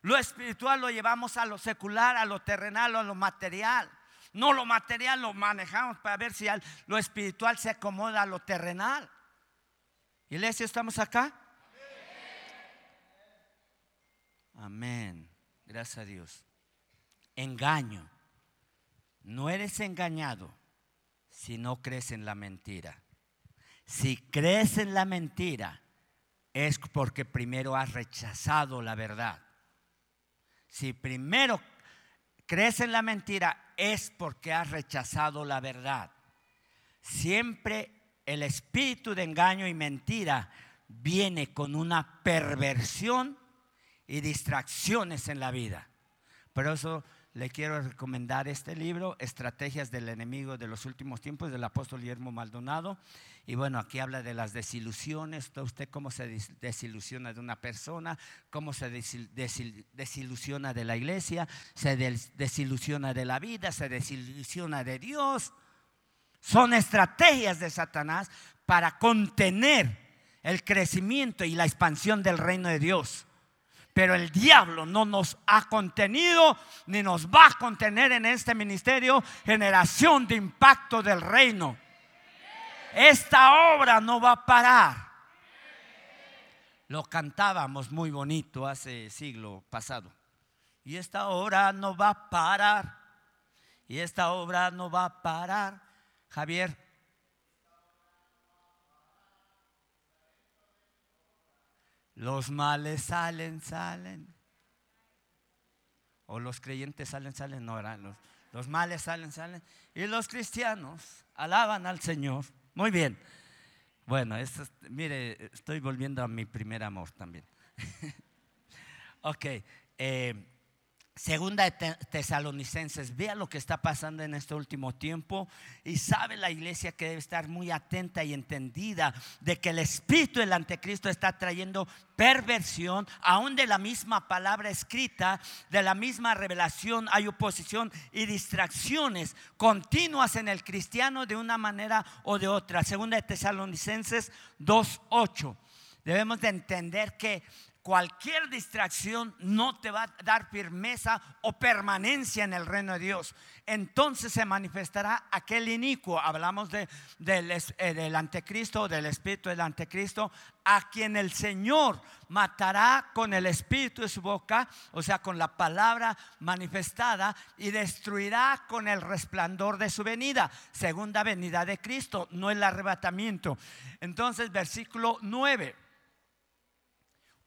Lo espiritual lo llevamos a lo secular, a lo terrenal, a lo material. No lo material lo manejamos para ver si lo espiritual se acomoda a lo terrenal. Iglesia, ¿estamos acá? Amén. Gracias a Dios. Engaño. No eres engañado si no crees en la mentira. Si crees en la mentira, es porque primero has rechazado la verdad. Si primero crees en la mentira, es porque has rechazado la verdad. Siempre el espíritu de engaño y mentira viene con una perversión y distracciones en la vida. Por eso le quiero recomendar este libro, Estrategias del Enemigo de los Últimos Tiempos, del apóstol Guillermo Maldonado. Y bueno, aquí habla de las desilusiones, usted cómo se des- desilusiona de una persona, cómo se desil- desil- desilusiona de la iglesia, se des- desilusiona de la vida, se desilusiona de Dios. Son estrategias de Satanás para contener el crecimiento y la expansión del reino de Dios. Pero el diablo no nos ha contenido ni nos va a contener en este ministerio generación de impacto del reino. Esta obra no va a parar. Lo cantábamos muy bonito hace siglo pasado. Y esta obra no va a parar. Y esta obra no va a parar. Javier, los males salen, salen. O los creyentes salen, salen, no eran los, los males salen, salen. Y los cristianos alaban al Señor. Muy bien. Bueno, esto es- mire, estoy volviendo a mi primer amor también. ok, eh, Segunda de Te- Tesalonicenses, vea lo que está pasando en este último tiempo y sabe la iglesia que debe estar muy atenta y entendida de que el espíritu del anticristo está trayendo perversión, aún de la misma palabra escrita, de la misma revelación, hay oposición y distracciones continuas en el cristiano de una manera o de otra. Segunda de Tesalonicenses 2.8. Debemos de entender que cualquier distracción no te va a dar firmeza o permanencia en el reino de Dios. Entonces se manifestará aquel inicuo. Hablamos de, del, eh, del anticristo, del espíritu del anticristo, a quien el Señor matará con el espíritu de su boca, o sea, con la palabra manifestada, y destruirá con el resplandor de su venida. Segunda venida de Cristo, no el arrebatamiento. Entonces, versículo 9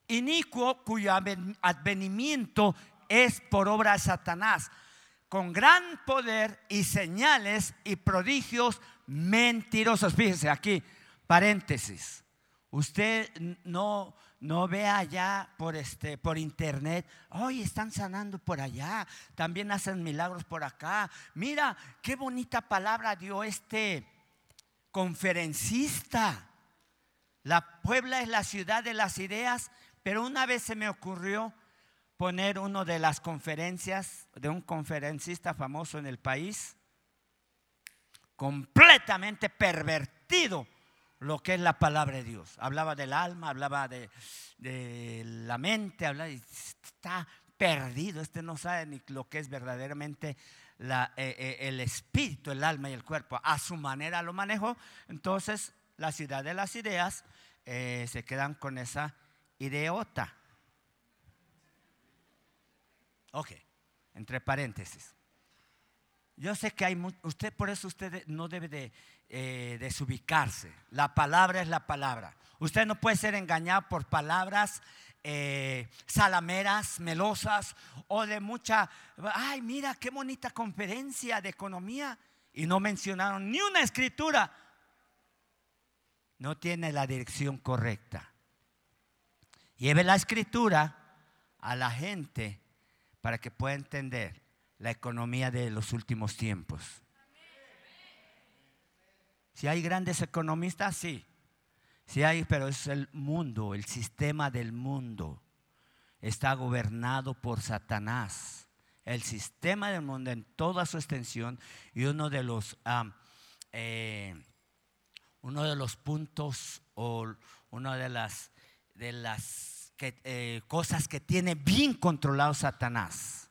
inicuo cuyo adven- advenimiento es por obra de Satanás, con gran poder y señales y prodigios mentirosos. Fíjese aquí, paréntesis. Usted no, no vea allá por, este, por internet, hoy están sanando por allá, también hacen milagros por acá. Mira, qué bonita palabra dio este conferencista. La Puebla es la ciudad de las ideas, pero una vez se me ocurrió poner uno de las conferencias de un conferencista famoso en el país, completamente pervertido lo que es la palabra de Dios. Hablaba del alma, hablaba de, la mente, hablaba, está perdido, este no sabe ni lo que es verdaderamente eh, eh, el espíritu, el alma y el cuerpo. A su manera lo manejo, entonces la ciudad de las ideas eh, se quedan con esa ideota. Ok, entre paréntesis. Yo sé que hay usted por eso usted no debe de eh, desubicarse. La palabra es la palabra. Usted no puede ser engañado por palabras eh, salameras, melosas o de mucha. Ay, mira qué bonita conferencia de economía y no mencionaron ni una escritura. No tiene la dirección correcta. Lleve la escritura a la gente para que pueda entender la economía de los últimos tiempos. Si hay grandes economistas, sí. Sí hay, pero es el mundo, el sistema del mundo. Está gobernado por Satanás. El sistema del mundo en toda su extensión y uno de los, eh, uno de los puntos o una de las, de las eh, cosas que tiene bien controlado Satanás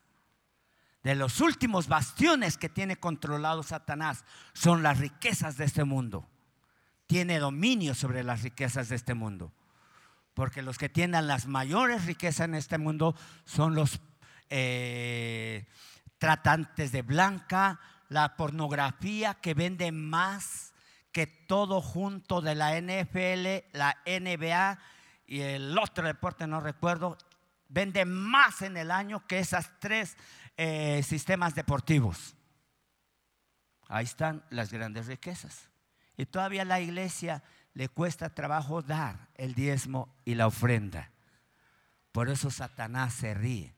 de los últimos bastiones que tiene controlado Satanás son las riquezas de este mundo. Tiene dominio sobre las riquezas de este mundo. Porque los que tienen las mayores riquezas en este mundo son los eh, tratantes de blanca, la pornografía que vende más que todo junto de la NFL, la NBA y el otro deporte, no recuerdo, vende más en el año que esas tres eh, sistemas deportivos. Ahí están las grandes riquezas. Y todavía la iglesia le cuesta trabajo dar el diezmo y la ofrenda. Por eso Satanás se ríe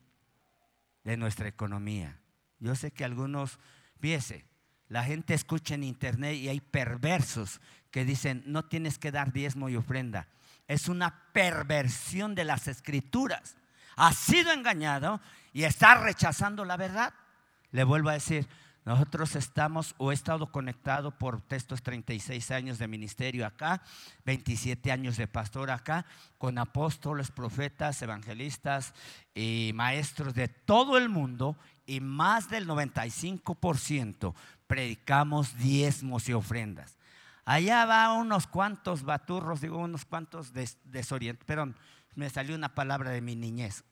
de nuestra economía. Yo sé que algunos, fíjese, la gente escucha en internet y hay perversos que dicen, no tienes que dar diezmo y ofrenda. Es una perversión de las escrituras. Ha sido engañado y está rechazando la verdad. Le vuelvo a decir, nosotros estamos o he estado conectado por estos 36 años de ministerio acá, 27 años de pastor acá, con apóstoles, profetas, evangelistas y maestros de todo el mundo y más del 95% predicamos diezmos y ofrendas. Allá va unos cuantos baturros, digo unos cuantos des, desorientados, perdón, me salió una palabra de mi niñez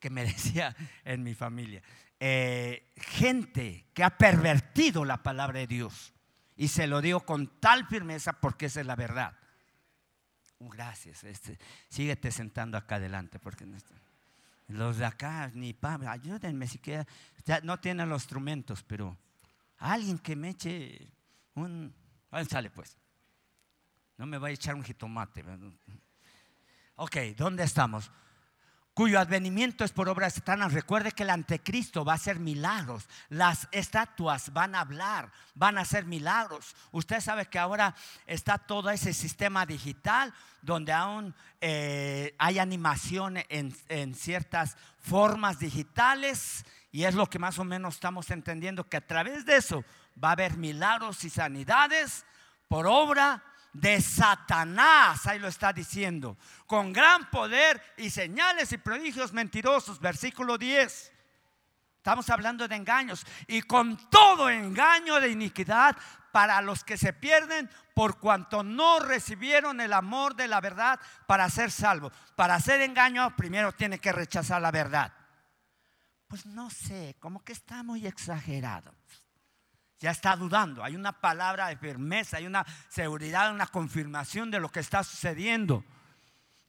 que me decía en mi familia. Eh, gente que ha pervertido la palabra de Dios. Y se lo digo con tal firmeza porque esa es la verdad. Oh, gracias. Este, síguete sentando acá adelante porque no está- los de acá ni pa, ayúdenme siquiera. Ya no tienen los instrumentos, pero alguien que me eche un. Ahí sale pues. No me va a echar un jitomate. Ok, ¿dónde estamos? cuyo advenimiento es por obra de Satanás. Recuerde que el anticristo va a hacer milagros. Las estatuas van a hablar, van a hacer milagros. Usted sabe que ahora está todo ese sistema digital donde aún eh, hay animación en, en ciertas formas digitales y es lo que más o menos estamos entendiendo que a través de eso va a haber milagros y sanidades por obra de Satanás, ahí lo está diciendo, con gran poder y señales y prodigios mentirosos, versículo 10. Estamos hablando de engaños y con todo engaño de iniquidad para los que se pierden por cuanto no recibieron el amor de la verdad para ser salvos. Para hacer engaño primero tiene que rechazar la verdad. Pues no sé, como que está muy exagerado ya está dudando. Hay una palabra de firmeza, hay una seguridad, una confirmación de lo que está sucediendo.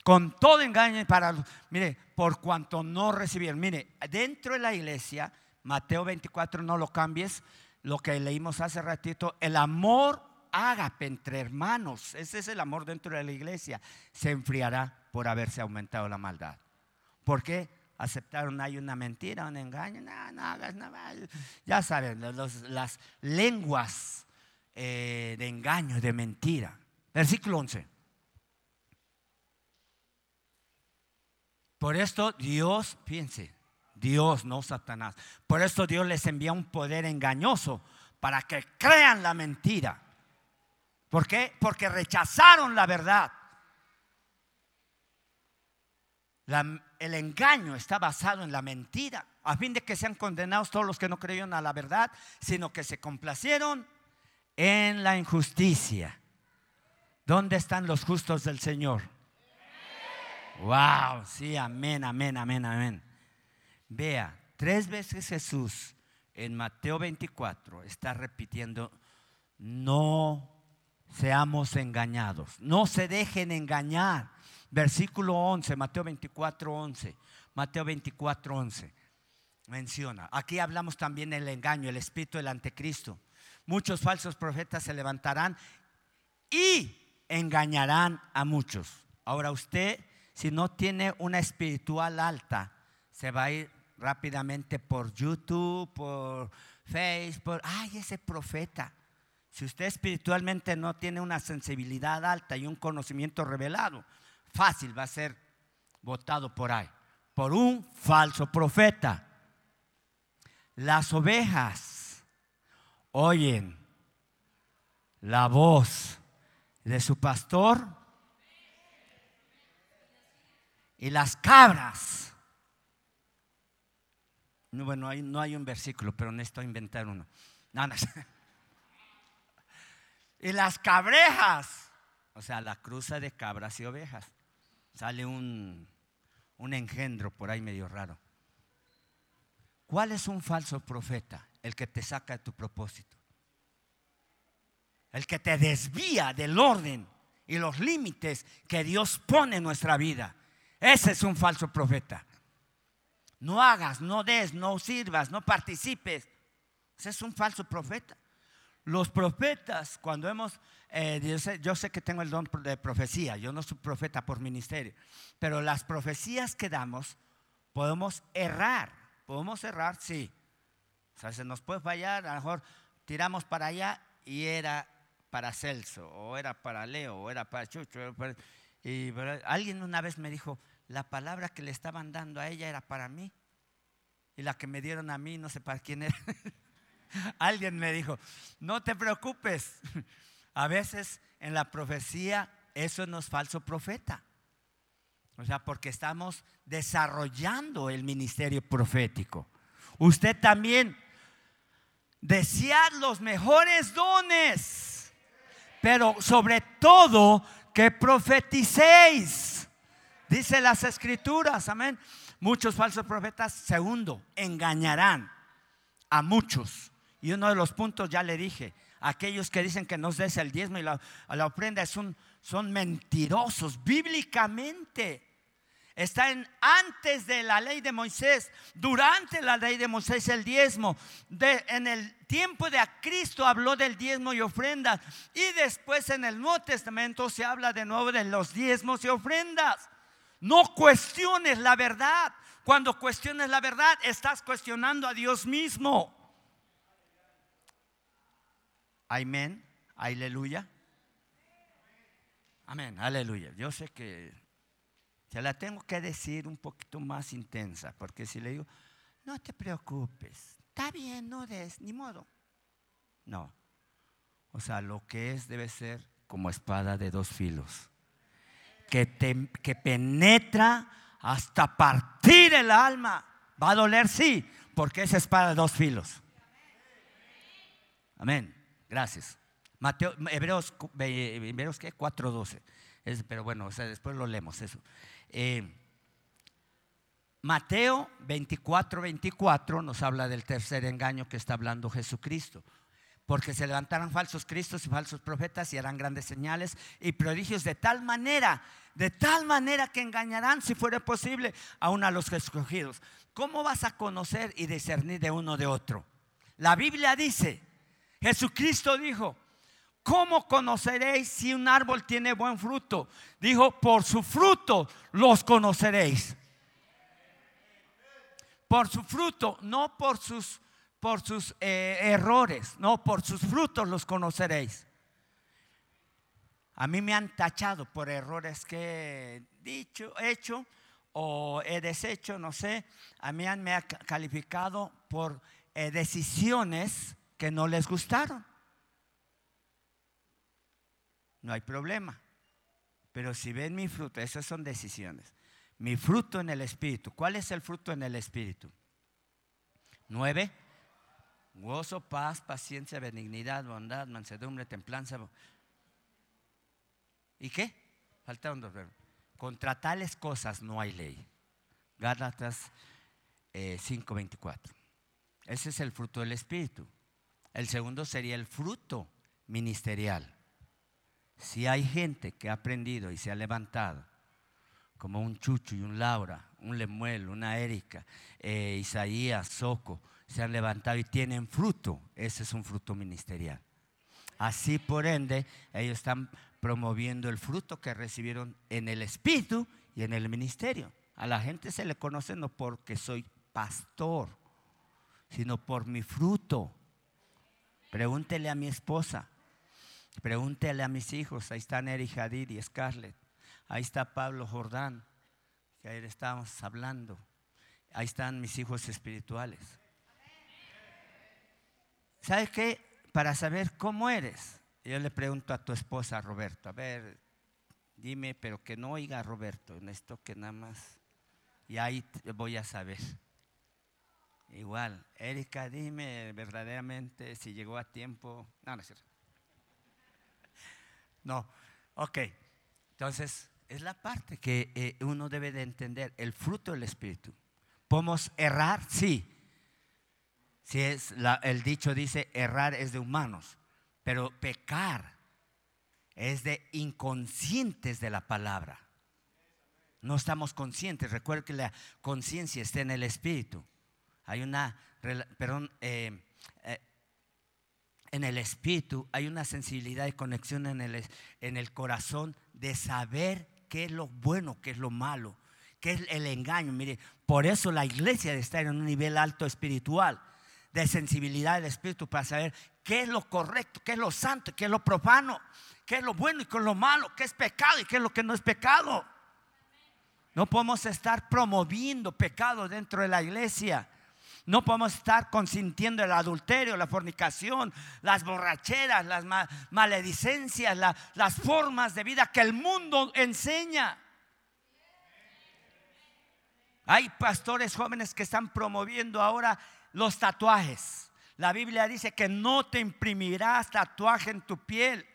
Con todo engaño para, mire, por cuanto no recibieron. Mire, dentro de la iglesia, Mateo 24, no lo cambies, lo que leímos hace ratito, el amor ágape entre hermanos, ese es el amor dentro de la iglesia, se enfriará por haberse aumentado la maldad. ¿Por qué? Aceptaron hay una mentira, un engaño, no, no hagas nada. Ya saben, las lenguas eh, de engaño, de mentira. Versículo 11. Por esto Dios, fíjense, Dios, no Satanás. Por esto Dios les envía un poder engañoso para que crean la mentira. ¿Por qué? Porque rechazaron la verdad el engaño está basado en la mentira, a fin de que sean condenados todos los que no creyeron a la verdad, sino que se complacieron en la injusticia. ¿Dónde están los justos del Señor? Wow, sí, amén, amén, amén, amén. Vea, tres veces Jesús en Mateo 24 está repitiendo, no seamos engañados, no se dejen engañar. Versículo 11, Mateo 24, 11. Mateo 24, 11. Menciona. Aquí hablamos también del engaño, el espíritu del anticristo. Muchos falsos profetas se levantarán y engañarán a muchos. Ahora usted, si no tiene una espiritual alta, se va a ir rápidamente por YouTube, por Facebook. Ay, ese profeta. Si usted espiritualmente no tiene una sensibilidad alta y un conocimiento revelado, fácil va a ser votado por ahí, por un falso profeta. Las ovejas oyen la voz de su pastor y las cabras. bueno, no hay un versículo, pero necesito inventar uno. Y las cabrejas, o sea, la cruza de cabras y ovejas sale un, un engendro por ahí medio raro. ¿Cuál es un falso profeta? El que te saca de tu propósito. El que te desvía del orden y los límites que Dios pone en nuestra vida. Ese es un falso profeta. No hagas, no des, no sirvas, no participes. Ese es un falso profeta. Los profetas, cuando hemos eh, yo, sé, que tengo el don de profecía, yo no soy profeta por ministerio, pero las profecías que damos podemos errar, podemos errar, sí. O sea, se nos puede fallar, a lo mejor tiramos para allá y era para Celso, o era para Leo, o era para Chucho. y alguien una vez me dijo, la palabra que le estaban dando a ella era para mí, y la que me dieron a mí no sé para quién era. alguien me dijo, no te preocupes a veces en la profecía eso no es falso profeta. O sea, porque estamos desarrollando el ministerio profético. Usted también desead los mejores dones, pero sobre todo que profeticéis. Dice las escrituras, amén. Muchos falsos profetas, segundo, engañarán a muchos. Y uno de los puntos ya le dije, aquellos que dicen que nos des el diezmo y la, ofrenda son, son mentirosos bíblicamente. Está en, antes de la ley de Moisés, durante la ley de Moisés el diezmo. En el tiempo de Cristo habló del diezmo y ofrendas. Y después en el Nuevo Testamento se habla de nuevo de los diezmos y ofrendas. No cuestiones la verdad. Cuando cuestiones la verdad, estás cuestionando a Dios mismo. Amén. Aleluya. Amén. Aleluya. Yo sé que se la tengo que decir un poquito más intensa, porque si le digo, no te preocupes, está bien, no des, ni modo. No. O sea, lo que es debe ser como espada de dos filos, que, que penetra hasta partir el alma. Va a doler, sí, porque es espada de dos filos. Amén. Gracias. Mateo, Hebreos, Hebreos ¿qué? 4.12. pero bueno, o sea, después lo leemos eso. Eh, Mateo 24, 24 nos habla del tercer engaño que está hablando Jesucristo. Porque se levantarán falsos cristos y falsos profetas y harán grandes señales y prodigios de tal manera, de tal manera que engañarán, si fuera posible, aún a los escogidos. ¿Cómo vas a conocer y discernir de uno de otro? La Biblia dice, Jesucristo dijo, ¿cómo conoceréis si un árbol tiene buen fruto? Dijo, por su fruto los conoceréis. Por su fruto, no por sus, por sus eh, errores, no, por sus frutos los conoceréis. A mí me han tachado por errores que he dicho, hecho o he deshecho, no sé. A mí me han calificado por eh, decisiones que no les gustaron. No hay problema. Pero si ven mi fruto, esas son decisiones. Mi fruto en el Espíritu. ¿Cuál es el fruto en el Espíritu? Nueve. Gozo, paz, paciencia, benignidad, bondad, mansedumbre, templanza. ¿Y qué? Faltaron dos verbos. Contra tales cosas no hay ley. Gálatas 5:24. Eh, Ese es el fruto del Espíritu. El segundo sería el fruto ministerial. Si hay gente que ha aprendido y se ha levantado, como un Chucho y un Laura, un Lemuel, una Erika, eh, Isaías, Soco, se han levantado y tienen fruto, ese es un fruto ministerial. Así por ende, ellos están promoviendo el fruto que recibieron en el Espíritu y en el ministerio. A la gente se le conoce no porque soy pastor, sino por mi fruto. Pregúntele a mi esposa, pregúntele a mis hijos, ahí están Eric Hadid y Scarlett, ahí está Pablo Jordán, que ayer estábamos hablando, ahí están mis hijos espirituales. ¿Sabes qué? Para saber cómo eres, yo le pregunto a tu esposa Roberto, a ver, dime, pero que no oiga a Roberto, en esto que nada más, y ahí voy a saber. Igual, Erika, dime verdaderamente si llegó a tiempo. No, no es cierto. No, ok. Entonces, es la parte que eh, uno debe de entender, el fruto del Espíritu. ¿Podemos errar? Sí. Si es el dicho dice, errar es de humanos, pero pecar es de inconscientes de la palabra. No estamos conscientes. Recuerda que la conciencia está en el Espíritu hay una, perdón, eh, eh, en el espíritu hay una sensibilidad y conexión en el, en el corazón de saber qué es lo bueno, qué es lo malo, qué es el engaño. Mire, por eso la iglesia estar en un nivel alto espiritual, de sensibilidad del espíritu para saber qué es lo correcto, qué es lo santo, qué es lo profano, qué es lo bueno y qué es lo malo, qué es pecado y qué es lo que no es pecado. No podemos estar promoviendo pecado dentro de la iglesia. No podemos estar consintiendo el adulterio, la fornicación, las borracheras, las maledicencias, las formas de vida que el mundo enseña. Hay pastores jóvenes que están promoviendo ahora los tatuajes. La Biblia dice que no te imprimirás tatuaje en tu piel.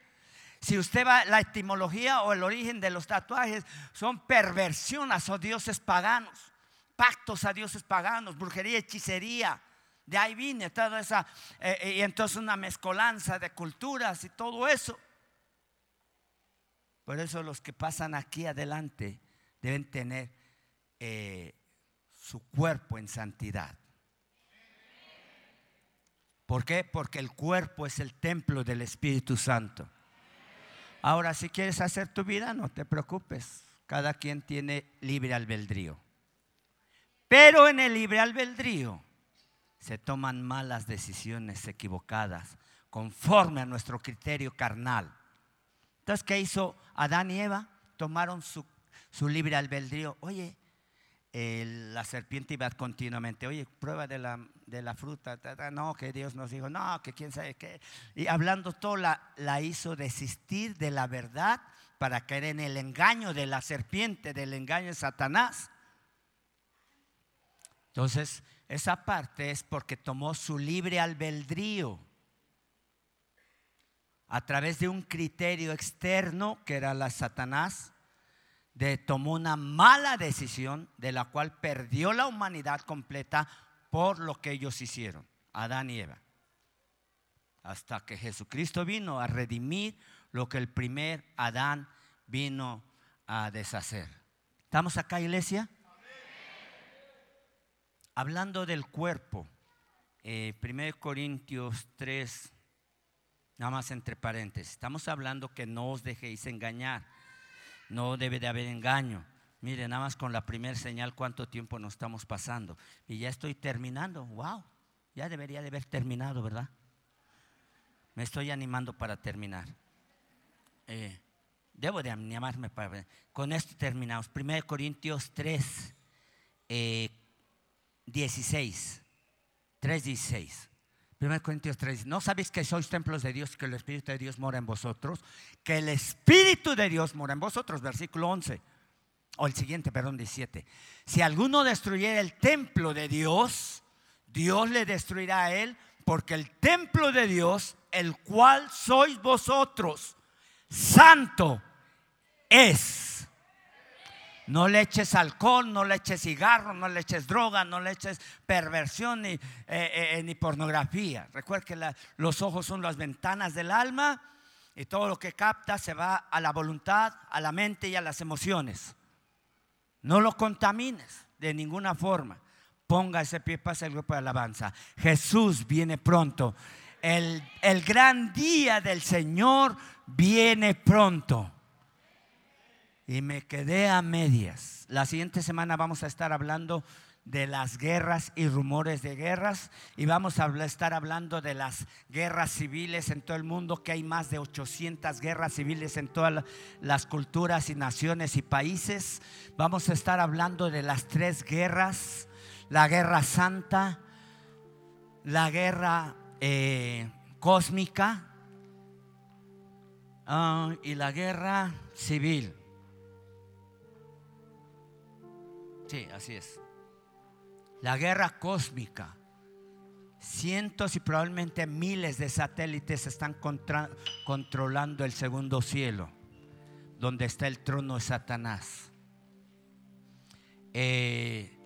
Si usted va, la etimología o el origen de los tatuajes son perversiones o dioses paganos pactos a dioses paganos, brujería, hechicería. De ahí viene toda esa, eh, eh, y entonces una mezcolanza de culturas y todo eso. Por eso los que pasan aquí adelante deben tener eh, su cuerpo en santidad. ¿Por qué? Porque el cuerpo es el templo del Espíritu Santo. Ahora, si quieres hacer tu vida, no te preocupes. cada quien tiene libre albedrío. Pero en el libre albedrío se toman malas decisiones equivocadas conforme a nuestro criterio carnal. Entonces, ¿qué hizo Adán y Eva? Tomaron su, su libre albedrío. Oye, la serpiente iba continuamente, oye, prueba de la, de la fruta, ta, ta, no, que Dios nos dijo, no, que quién sabe qué. Y hablando todo, la, la hizo desistir de la verdad para caer en el engaño de la serpiente, del engaño de Satanás. Entonces, esa parte es porque tomó su libre albedrío a través de un criterio externo que era la Satanás, de tomó una mala decisión de la cual perdió la humanidad completa por lo que ellos hicieron, Adán y Eva. Hasta que Jesucristo vino a redimir lo que el primer Adán vino a deshacer. ¿Estamos acá, iglesia? Hablando del cuerpo, eh, 1 Corintios 3, nada más entre paréntesis, estamos hablando que no os dejéis engañar, no debe de haber engaño. Mire, nada más con la primera señal cuánto tiempo nos estamos pasando. Y ya estoy terminando, wow, ya debería de haber terminado, ¿verdad? Me estoy animando para terminar. Eh, debo de animarme para... Con esto terminamos. 1 Corintios 3, eh, 16. 3, 16. 1 Corintios 3. ¿No sabéis que sois templos de Dios, que el Espíritu de Dios mora en vosotros? Que el Espíritu de Dios mora en vosotros. Versículo 11. O el siguiente, perdón, 17. Si alguno destruyera el templo de Dios, Dios le destruirá a él, porque el templo de Dios, el cual sois vosotros, santo es. No le eches alcohol, no le eches cigarro, no le eches droga, no le eches perversión ni, eh, eh, ni pornografía. Recuerda que los ojos son las ventanas del alma y todo lo que capta se va a la voluntad, a la mente y a las emociones. No lo contamines de ninguna forma. Ponga ese pie, pasa el grupo de alabanza. Jesús viene pronto. El, el gran día del Señor viene pronto. Y me quedé a medias. La siguiente semana vamos a estar hablando de las guerras y rumores de guerras y vamos a estar hablando de las guerras civiles en todo el mundo, que hay más de 800 guerras civiles en todas la- las culturas y naciones y países. Vamos a estar hablando de las tres guerras, la guerra santa, la guerra eh, cósmica ah, y la guerra civil. Sí, así es. La guerra cósmica. Cientos y probablemente miles de satélites están controlando el segundo cielo, donde está el trono de Satanás. Eh,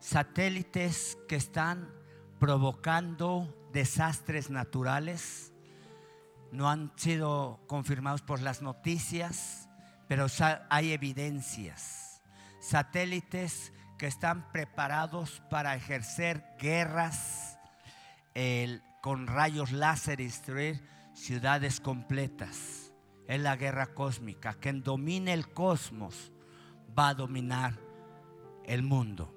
satélites que están provocando desastres naturales. No han sido confirmados por las noticias, pero hay evidencias. Satélites que están preparados para ejercer guerras con rayos láser y destruir ciudades completas. Es la guerra cósmica. Quien domine el cosmos va a dominar el mundo.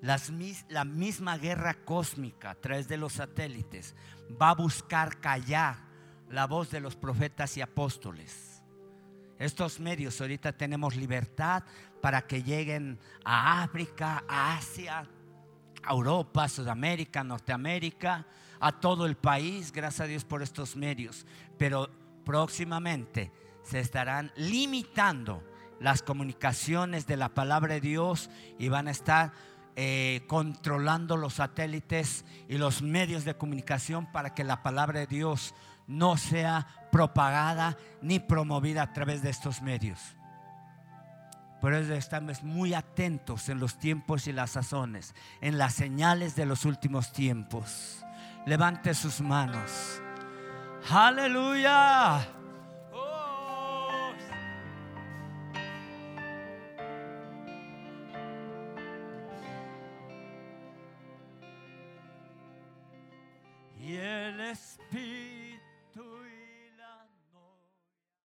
La misma guerra cósmica a través de los satélites va a buscar callar la voz de los profetas y apóstoles. Estos medios ahorita tenemos libertad para que lleguen a África, a Asia, a Europa, Sudamérica, Norteamérica, a todo el país, gracias a Dios por estos medios. Pero próximamente se estarán limitando las comunicaciones de la palabra de Dios y van a estar eh, controlando los satélites y los medios de comunicación para que la palabra de Dios no sea propagada ni promovida a través de estos medios. Por eso estamos muy atentos en los tiempos y las sazones, en las señales de los últimos tiempos. Levante sus manos. Aleluya. Y el Espíritu